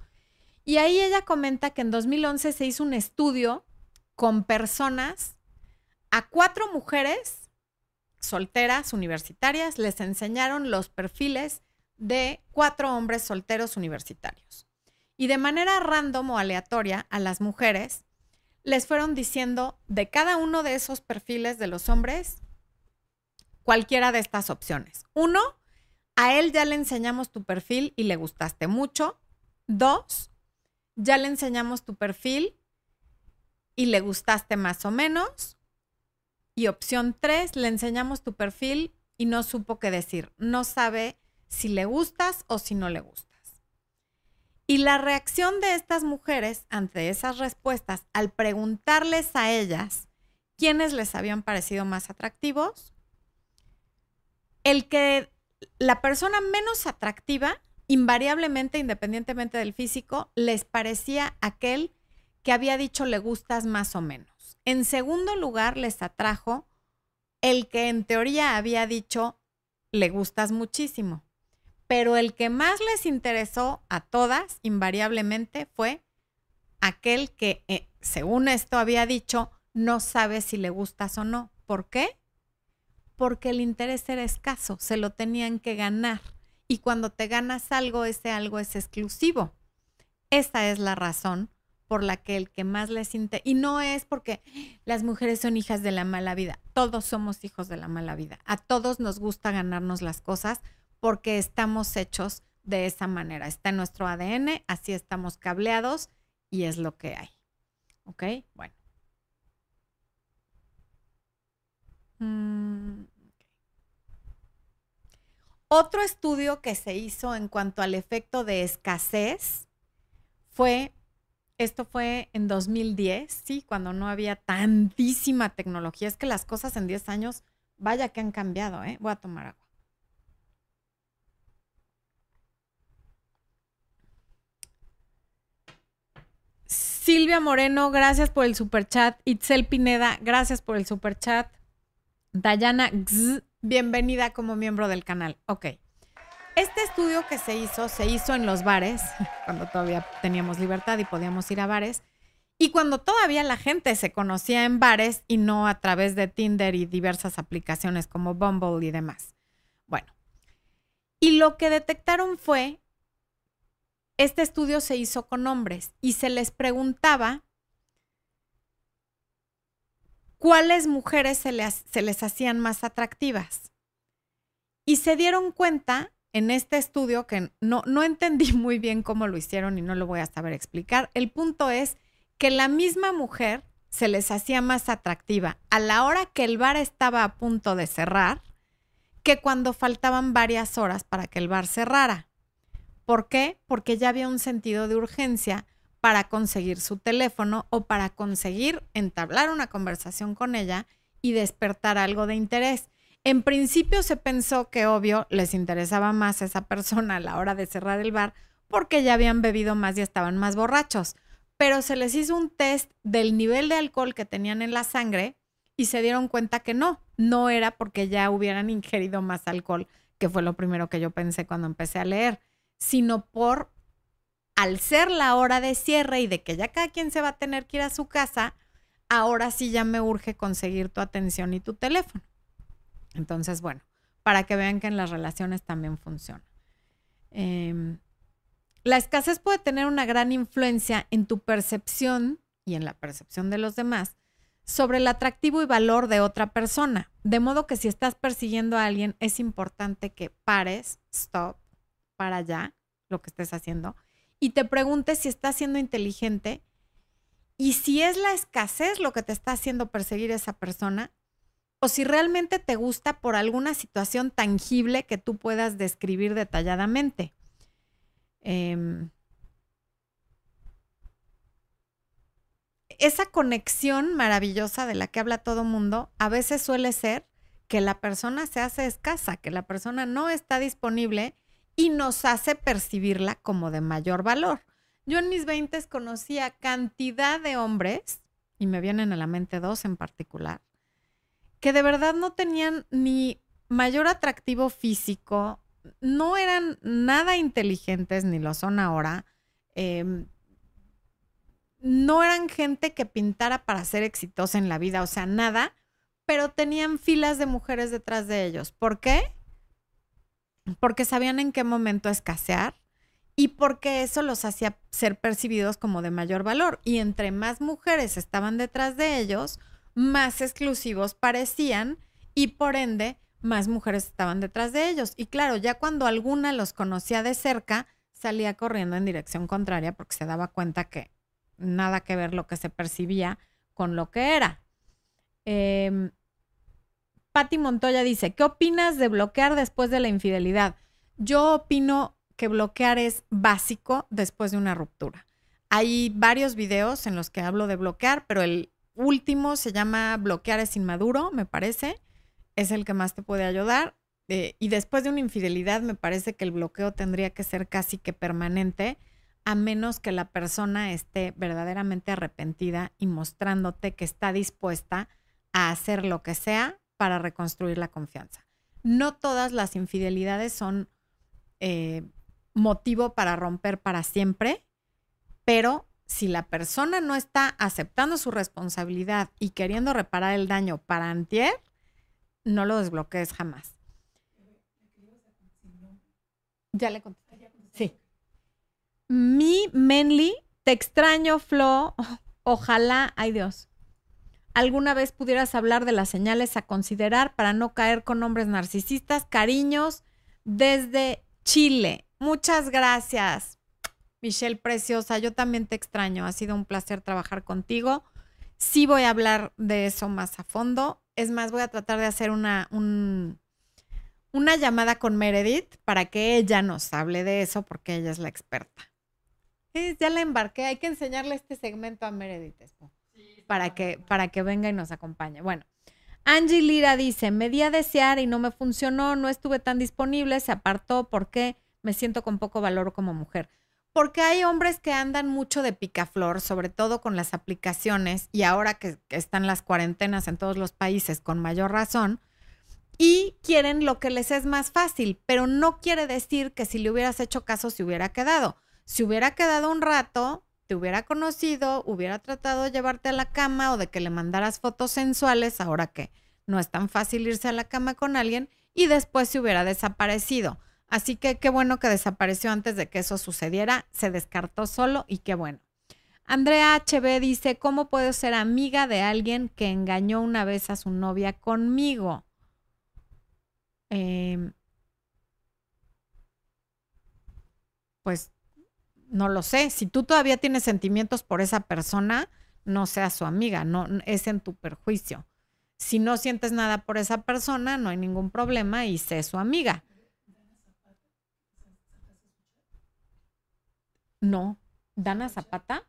Speaker 1: Y ahí ella comenta que en 2011 se hizo un estudio con personas, a cuatro mujeres solteras universitarias les enseñaron los perfiles de cuatro hombres solteros universitarios. Y de manera random o aleatoria a las mujeres les fueron diciendo de cada uno de esos perfiles de los hombres cualquiera de estas opciones. Uno, a él ya le enseñamos tu perfil y le gustaste mucho. Dos, ya le enseñamos tu perfil y le gustaste más o menos. Y opción tres, le enseñamos tu perfil y no supo qué decir. No sabe si le gustas o si no le gustas. Y la reacción de estas mujeres ante esas respuestas, al preguntarles a ellas quiénes les habían parecido más atractivos, el que la persona menos atractiva, invariablemente, independientemente del físico, les parecía aquel que había dicho le gustas más o menos. En segundo lugar, les atrajo el que en teoría había dicho, le gustas muchísimo. Pero el que más les interesó a todas, invariablemente, fue aquel que, eh, según esto había dicho, no sabe si le gustas o no. ¿Por qué? Porque el interés era escaso, se lo tenían que ganar. Y cuando te ganas algo, ese algo es exclusivo. Esta es la razón por la que el que más les interesa, y no es porque las mujeres son hijas de la mala vida, todos somos hijos de la mala vida, a todos nos gusta ganarnos las cosas porque estamos hechos de esa manera, está en nuestro ADN, así estamos cableados y es lo que hay. ¿Ok? Bueno. Mm, Otro estudio que se hizo en cuanto al efecto de escasez fue esto fue en 2010, sí, cuando no había tantísima tecnología. Es que las cosas en 10 años, vaya que han cambiado, ¿eh? Voy a tomar agua. Silvia Moreno, gracias por el super chat. Itzel Pineda, gracias por el super chat. Dayana, bienvenida como miembro del canal. Ok. Este estudio que se hizo, se hizo en los bares, cuando todavía teníamos libertad y podíamos ir a bares, y cuando todavía la gente se conocía en bares y no a través de Tinder y diversas aplicaciones como Bumble y demás. Bueno, y lo que detectaron fue, este estudio se hizo con hombres y se les preguntaba cuáles mujeres se les, se les hacían más atractivas. Y se dieron cuenta en este estudio, que no, no entendí muy bien cómo lo hicieron y no lo voy a saber explicar, el punto es que la misma mujer se les hacía más atractiva a la hora que el bar estaba a punto de cerrar que cuando faltaban varias horas para que el bar cerrara. ¿Por qué? Porque ya había un sentido de urgencia para conseguir su teléfono o para conseguir entablar una conversación con ella y despertar algo de interés. En principio se pensó que obvio les interesaba más esa persona a la hora de cerrar el bar porque ya habían bebido más y estaban más borrachos, pero se les hizo un test del nivel de alcohol que tenían en la sangre y se dieron cuenta que no, no era porque ya hubieran ingerido más alcohol, que fue lo primero que yo pensé cuando empecé a leer, sino por al ser la hora de cierre y de que ya cada quien se va a tener que ir a su casa, ahora sí ya me urge conseguir tu atención y tu teléfono. Entonces, bueno, para que vean que en las relaciones también funciona. Em, la escasez puede tener una gran influencia en tu percepción y en la percepción de los demás sobre el atractivo y valor de otra persona. De modo que si estás persiguiendo a alguien, es importante que pares, stop, para allá, lo que estés haciendo, y te preguntes si estás siendo inteligente y si es la escasez lo que te está haciendo perseguir a esa persona o si realmente te gusta por alguna situación tangible que tú puedas describir detalladamente. Em, esa conexión maravillosa de la que habla todo mundo a veces suele ser que la persona se hace escasa, que la persona no está disponible y nos hace percibirla como de mayor valor. Yo en mis 20 conocía cantidad de hombres, y me vienen a la mente dos en particular, que de verdad no tenían ni mayor atractivo físico, no eran nada inteligentes, ni lo son ahora. Em, no eran gente que pintara para ser exitosa en la vida, o sea, nada, pero tenían filas de mujeres detrás de ellos. ¿Por qué? Porque sabían en qué momento escasear y porque eso los hacía ser percibidos como de mayor valor. Y entre más mujeres estaban detrás de ellos, más exclusivos parecían y por ende más mujeres estaban detrás de ellos. Y claro, ya cuando alguna los conocía de cerca, salía corriendo en dirección contraria porque se daba cuenta que nada que ver lo que se percibía con lo que era. Eh, Patti Montoya dice, ¿qué opinas de bloquear después de la infidelidad? Yo opino que bloquear es básico después de una ruptura. Hay varios videos en los que hablo de bloquear, pero el último se llama Bloquear es inmaduro, me parece. Es el que más te puede ayudar. Eh, y después de una infidelidad, me parece que el bloqueo tendría que ser casi que permanente, a menos que la persona esté verdaderamente arrepentida y mostrándote que está dispuesta a hacer lo que sea para reconstruir la confianza. No todas las infidelidades son eh, motivo para romper para siempre, pero si la persona no está aceptando su responsabilidad y queriendo reparar el daño para antier, no lo desbloquees jamás. Ya le contesté. Sí. Mi Menly, te extraño, Flo. Ojalá, ay Dios, alguna vez pudieras hablar de las señales a considerar para no caer con hombres narcisistas. Cariños desde Chile. Muchas gracias, Michelle Preciosa. Yo también te extraño. Ha sido un placer trabajar contigo. Sí voy a hablar de eso más a fondo. Es más, voy a tratar de hacer una, una llamada con Meredith para que ella nos hable de eso porque ella es la experta ya la embarqué, hay que enseñarle este segmento a Meredith para, que, para que venga y nos acompañe. Bueno, Angie Lira dice, me di a desear y no me funcionó, no estuve tan disponible, se apartó porque me siento con poco valor como mujer. Porque hay hombres que andan mucho de picaflor, sobre todo con las aplicaciones y ahora que, están las cuarentenas en todos los países con mayor razón, y quieren lo que les es más fácil, pero no quiere decir que si le hubieras hecho caso se hubiera quedado. Si hubiera quedado un rato, te hubiera conocido, hubiera tratado de llevarte a la cama o de que le mandaras fotos sensuales, ahora que no es tan fácil irse a la cama con alguien, y después se hubiera desaparecido. Así que qué bueno que desapareció antes de que eso sucediera, se descartó solo y qué bueno. Andrea HB dice, ¿cómo puedo ser amiga de alguien que engañó una vez a su novia conmigo? Em, pues no lo sé, si tú todavía tienes sentimientos por esa persona, no seas su amiga, no es en tu perjuicio. Si no sientes nada por esa persona, no hay ningún problema y sé su amiga. No, Dana Zapata.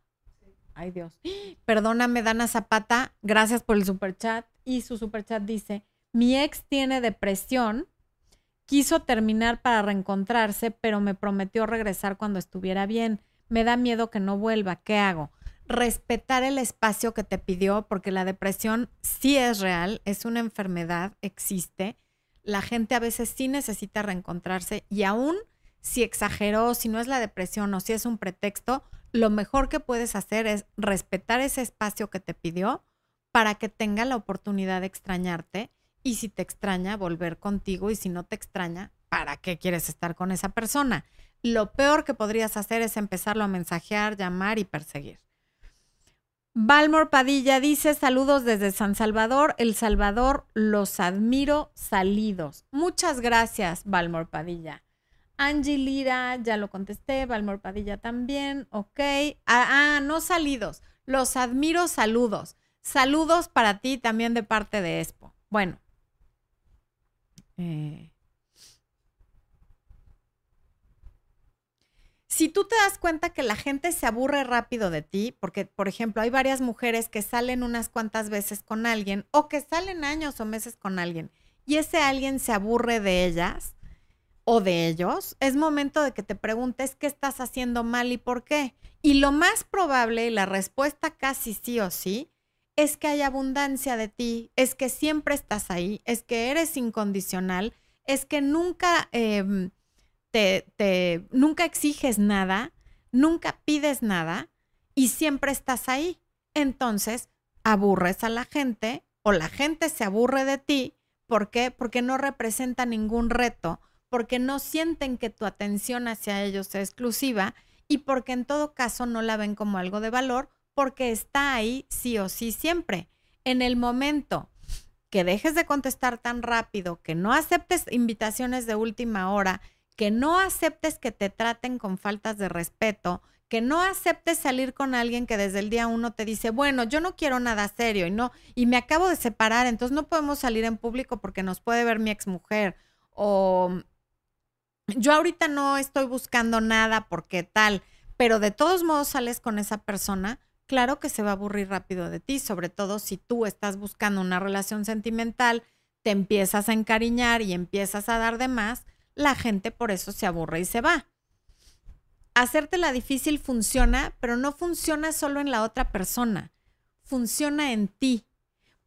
Speaker 1: Ay Dios. Perdóname, Dana Zapata. Gracias por el superchat. Y su superchat dice, mi ex tiene depresión Quiso terminar para reencontrarse, pero me prometió regresar cuando estuviera bien. Me da miedo que no vuelva. ¿Qué hago? Respetar el espacio que te pidió, porque la depresión sí es real, es una enfermedad, existe. La gente a veces sí necesita reencontrarse y aún si exageró, si no es la depresión o si es un pretexto, lo mejor que puedes hacer es respetar ese espacio que te pidió para que tenga la oportunidad de extrañarte y si te extraña, volver contigo y si no te extraña, ¿para qué quieres estar con esa persona? Lo peor que podrías hacer es empezarlo a mensajear, llamar y perseguir. Balmor Padilla dice saludos desde San Salvador, El Salvador, los admiro salidos. Muchas gracias, Balmor Padilla. Angie Lira, ya lo contesté, Balmor Padilla también, ok. Ah, ah, no salidos, los admiro saludos. Saludos para ti también de parte de Expo. Bueno, eh, si tú te das cuenta que la gente se aburre rápido de ti, porque, por ejemplo, hay varias mujeres que salen unas cuantas veces con alguien o que salen años o meses con alguien y ese alguien se aburre de ellas o de ellos, es momento de que te preguntes qué estás haciendo mal y por qué. Y lo más probable, la respuesta casi sí o sí, es que hay abundancia de ti, es que siempre estás ahí, es que eres incondicional, es que nunca, em, te, nunca exiges nada, nunca pides nada y siempre estás ahí. Entonces, aburres a la gente o la gente se aburre de ti. ¿Por qué? Porque no representa ningún reto, porque no sienten que tu atención hacia ellos sea exclusiva y porque en todo caso no la ven como algo de valor porque está ahí sí o sí siempre. En el momento que dejes de contestar tan rápido, que no aceptes invitaciones de última hora, que no aceptes que te traten con faltas de respeto, que no aceptes salir con alguien que desde el día uno te dice, bueno, yo no quiero nada serio y no, y me acabo de separar, entonces no podemos salir en público porque nos puede ver mi exmujer. O yo ahorita no estoy buscando nada porque tal, pero de todos modos sales con esa persona, claro que se va a aburrir rápido de ti, sobre todo si tú estás buscando una relación sentimental, te empiezas a encariñar y empiezas a dar de más, la gente por eso se aburre y se va. Hacértela difícil funciona, pero no funciona solo en la otra persona, funciona en ti,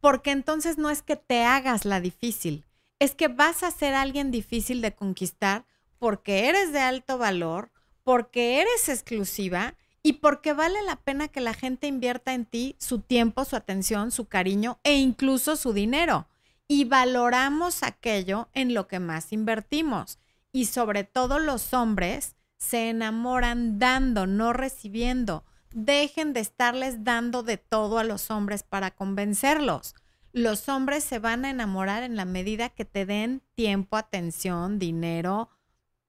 Speaker 1: porque entonces no es que te hagas la difícil, es que vas a ser alguien difícil de conquistar porque eres de alto valor, porque eres exclusiva y porque vale la pena que la gente invierta en ti su tiempo, su atención, su cariño e incluso su dinero. Y valoramos aquello en lo que más invertimos. Y sobre todo los hombres se enamoran dando, no recibiendo. Dejen de estarles dando de todo a los hombres para convencerlos. Los hombres se van a enamorar en la medida que te den tiempo, atención, dinero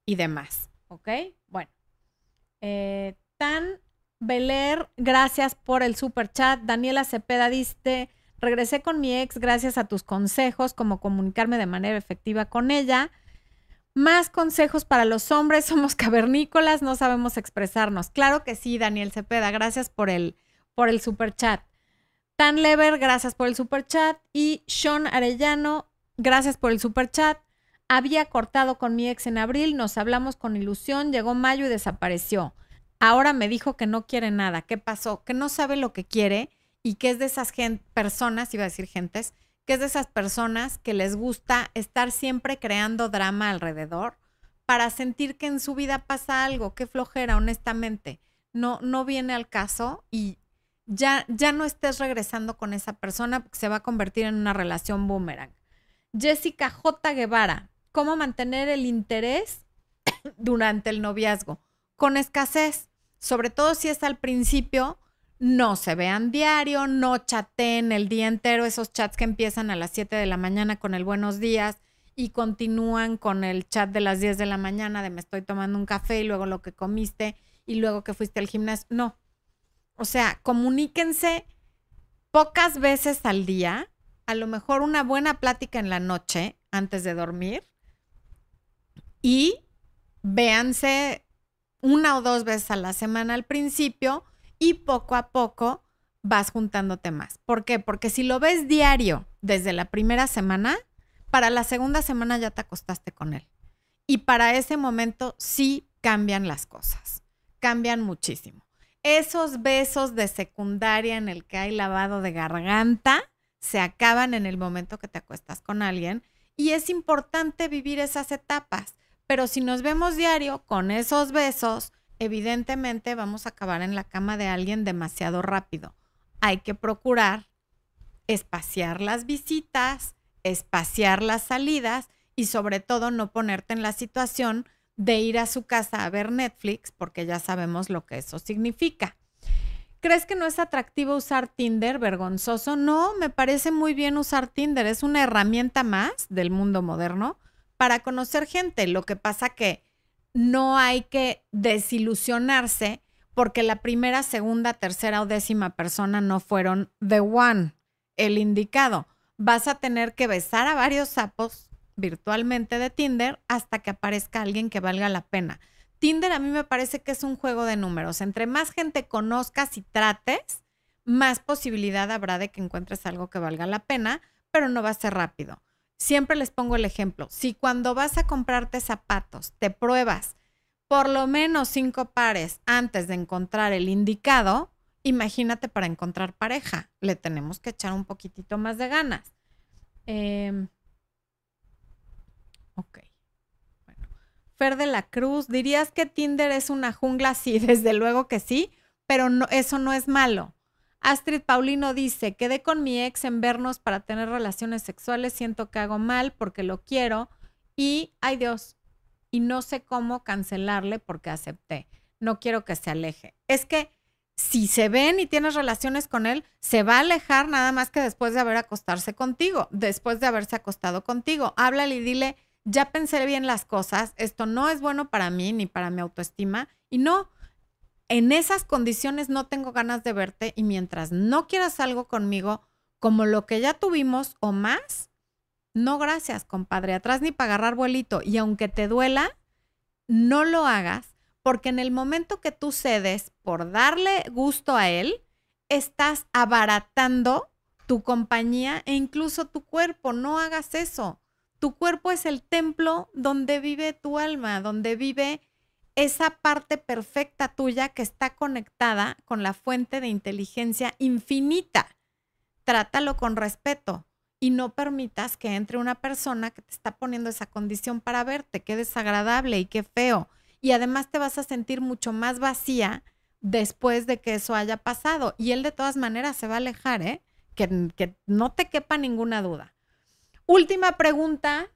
Speaker 1: y demás. ¿Ok? Bueno. Eh, Tan Beler, gracias por el super chat. Daniela Cepeda dice, regresé con mi ex gracias a tus consejos, como comunicarme de manera efectiva con ella. Más consejos para los hombres, somos cavernícolas, no sabemos expresarnos. Claro que sí, Daniel Cepeda, gracias por el, por el super chat. Tan Lever, gracias por el super chat. Y Sean Arellano, gracias por el super chat. Había cortado con mi ex en abril, nos hablamos con ilusión, llegó mayo y desapareció. Ahora me dijo que no quiere nada. ¿Qué pasó? Que no sabe lo que quiere y que es de esas personas, iba a decir gentes, que es de esas personas que les gusta estar siempre creando drama alrededor para sentir que en su vida pasa algo. Qué flojera, honestamente. No, no viene al caso y ya, ya no estés regresando con esa persona porque se va a convertir en una relación boomerang. Jessica J. Guevara, ¿cómo mantener el interés durante el noviazgo? Con escasez sobre todo si es al principio, no se vean diario, no chateen el día entero, esos chats que empiezan a las 7 de la mañana con el buenos días y continúan con el chat de las 10 de la mañana de me estoy tomando un café y luego lo que comiste y luego que fuiste al gimnasio. No. O sea, comuníquense pocas veces al día, a lo mejor una buena plática en la noche antes de dormir y véanse una o dos veces a la semana al principio y poco a poco vas juntándote más. ¿Por qué? Porque si lo ves diario desde la primera semana, para la segunda semana ya te acostaste con él. Y para ese momento sí cambian las cosas, cambian muchísimo. Esos besos de secundaria en el que hay lavado de garganta se acaban en el momento que te acuestas con alguien y es importante vivir esas etapas. Pero si nos vemos diario con esos besos, evidentemente vamos a acabar en la cama de alguien demasiado rápido. Hay que procurar espaciar las visitas, espaciar las salidas y sobre todo no ponerte en la situación de ir a su casa a ver Netflix porque ya sabemos lo que eso significa. ¿Crees que no es atractivo usar Tinder? Vergonzoso. No, me parece muy bien usar Tinder. Es una herramienta más del mundo moderno para conocer gente. Lo que pasa que no hay que desilusionarse porque la primera, segunda, tercera o décima persona no fueron the one, el indicado. Vas a tener que besar a varios sapos virtualmente de Tinder hasta que aparezca alguien que valga la pena. Tinder a mí me parece que es un juego de números. Entre más gente conozcas y trates, más posibilidad habrá de que encuentres algo que valga la pena, pero no va a ser rápido. Siempre les pongo el ejemplo. Si cuando vas a comprarte zapatos te pruebas por lo menos cinco pares antes de encontrar el indicado, imagínate para encontrar pareja. Le tenemos que echar un poquitito más de ganas. Em, ok. Bueno. Fer de la Cruz, ¿dirías que Tinder es una jungla? Sí, desde luego que sí, pero no, eso no es malo. Astrid Paulino dice, quedé con mi ex en vernos para tener relaciones sexuales, siento que hago mal porque lo quiero y, ay Dios, y no sé cómo cancelarle porque acepté. No quiero que se aleje. Es que si se ven y tienes relaciones con él, se va a alejar nada más que después de haber acostarse contigo, después de haberse acostado contigo. Háblale y dile, ya pensé bien las cosas, esto no es bueno para mí ni para mi autoestima y no, en esas condiciones no tengo ganas de verte y mientras no quieras algo conmigo como lo que ya tuvimos o más, no gracias, compadre, atrás ni para agarrar vuelito. Y aunque te duela, no lo hagas porque en el momento que tú cedes por darle gusto a él, estás abaratando tu compañía e incluso tu cuerpo. No hagas eso. Tu cuerpo es el templo donde vive tu alma, donde vive esa parte perfecta tuya que está conectada con la fuente de inteligencia infinita. Trátalo con respeto y no permitas que entre una persona que te está poniendo esa condición para verte. Qué desagradable y qué feo. Y además te vas a sentir mucho más vacía, después de que eso haya pasado. Y él de todas maneras se va a alejar, ¿eh? Que, que no te quepa ninguna duda. Última pregunta.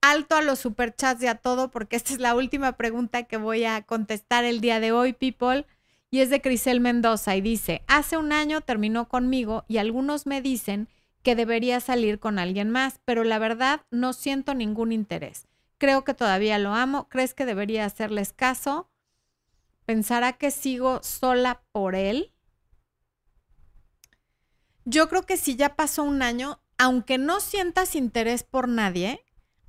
Speaker 1: Alto a los superchats y a todo, porque esta es la última pregunta que voy a contestar el día de hoy, people. Y es de Crisel Mendoza y dice, hace un año terminó conmigo y algunos me dicen que debería salir con alguien más, pero la verdad no siento ningún interés. Creo que todavía lo amo. ¿Crees que debería hacerles caso? ¿Pensará que sigo sola por él? Yo creo que si ya pasó un año, aunque no sientas interés por nadie,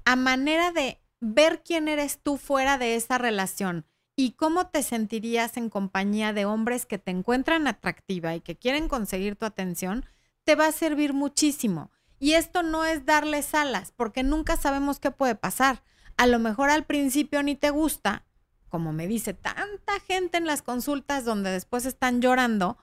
Speaker 1: a manera de ver quién eres tú fuera de esa relación y cómo te sentirías en compañía de hombres que te encuentran atractiva y que quieren conseguir tu atención, te va a servir muchísimo. Y esto no es darles alas, porque nunca sabemos qué puede pasar. A lo mejor al principio ni te gusta, como me dice tanta gente en las consultas donde después están llorando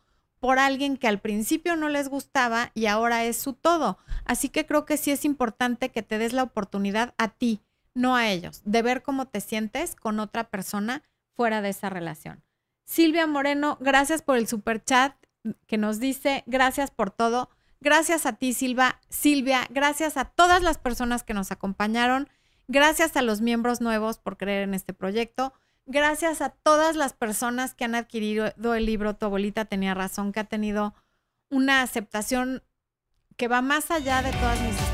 Speaker 1: por alguien que al principio no les gustaba y ahora es su todo. Así que creo que sí es importante que te des la oportunidad a ti, no a ellos, de ver cómo te sientes con otra persona fuera de esa relación. Silvia Moreno, gracias por el super chat que nos dice, gracias por todo. Gracias a ti, Silva, Silvia, gracias a todas las personas que nos acompañaron, gracias a los miembros nuevos por creer en este proyecto. Gracias a todas las personas que han adquirido el libro Tu abuelita tenía razón, que ha tenido una aceptación que va más allá de todas mis.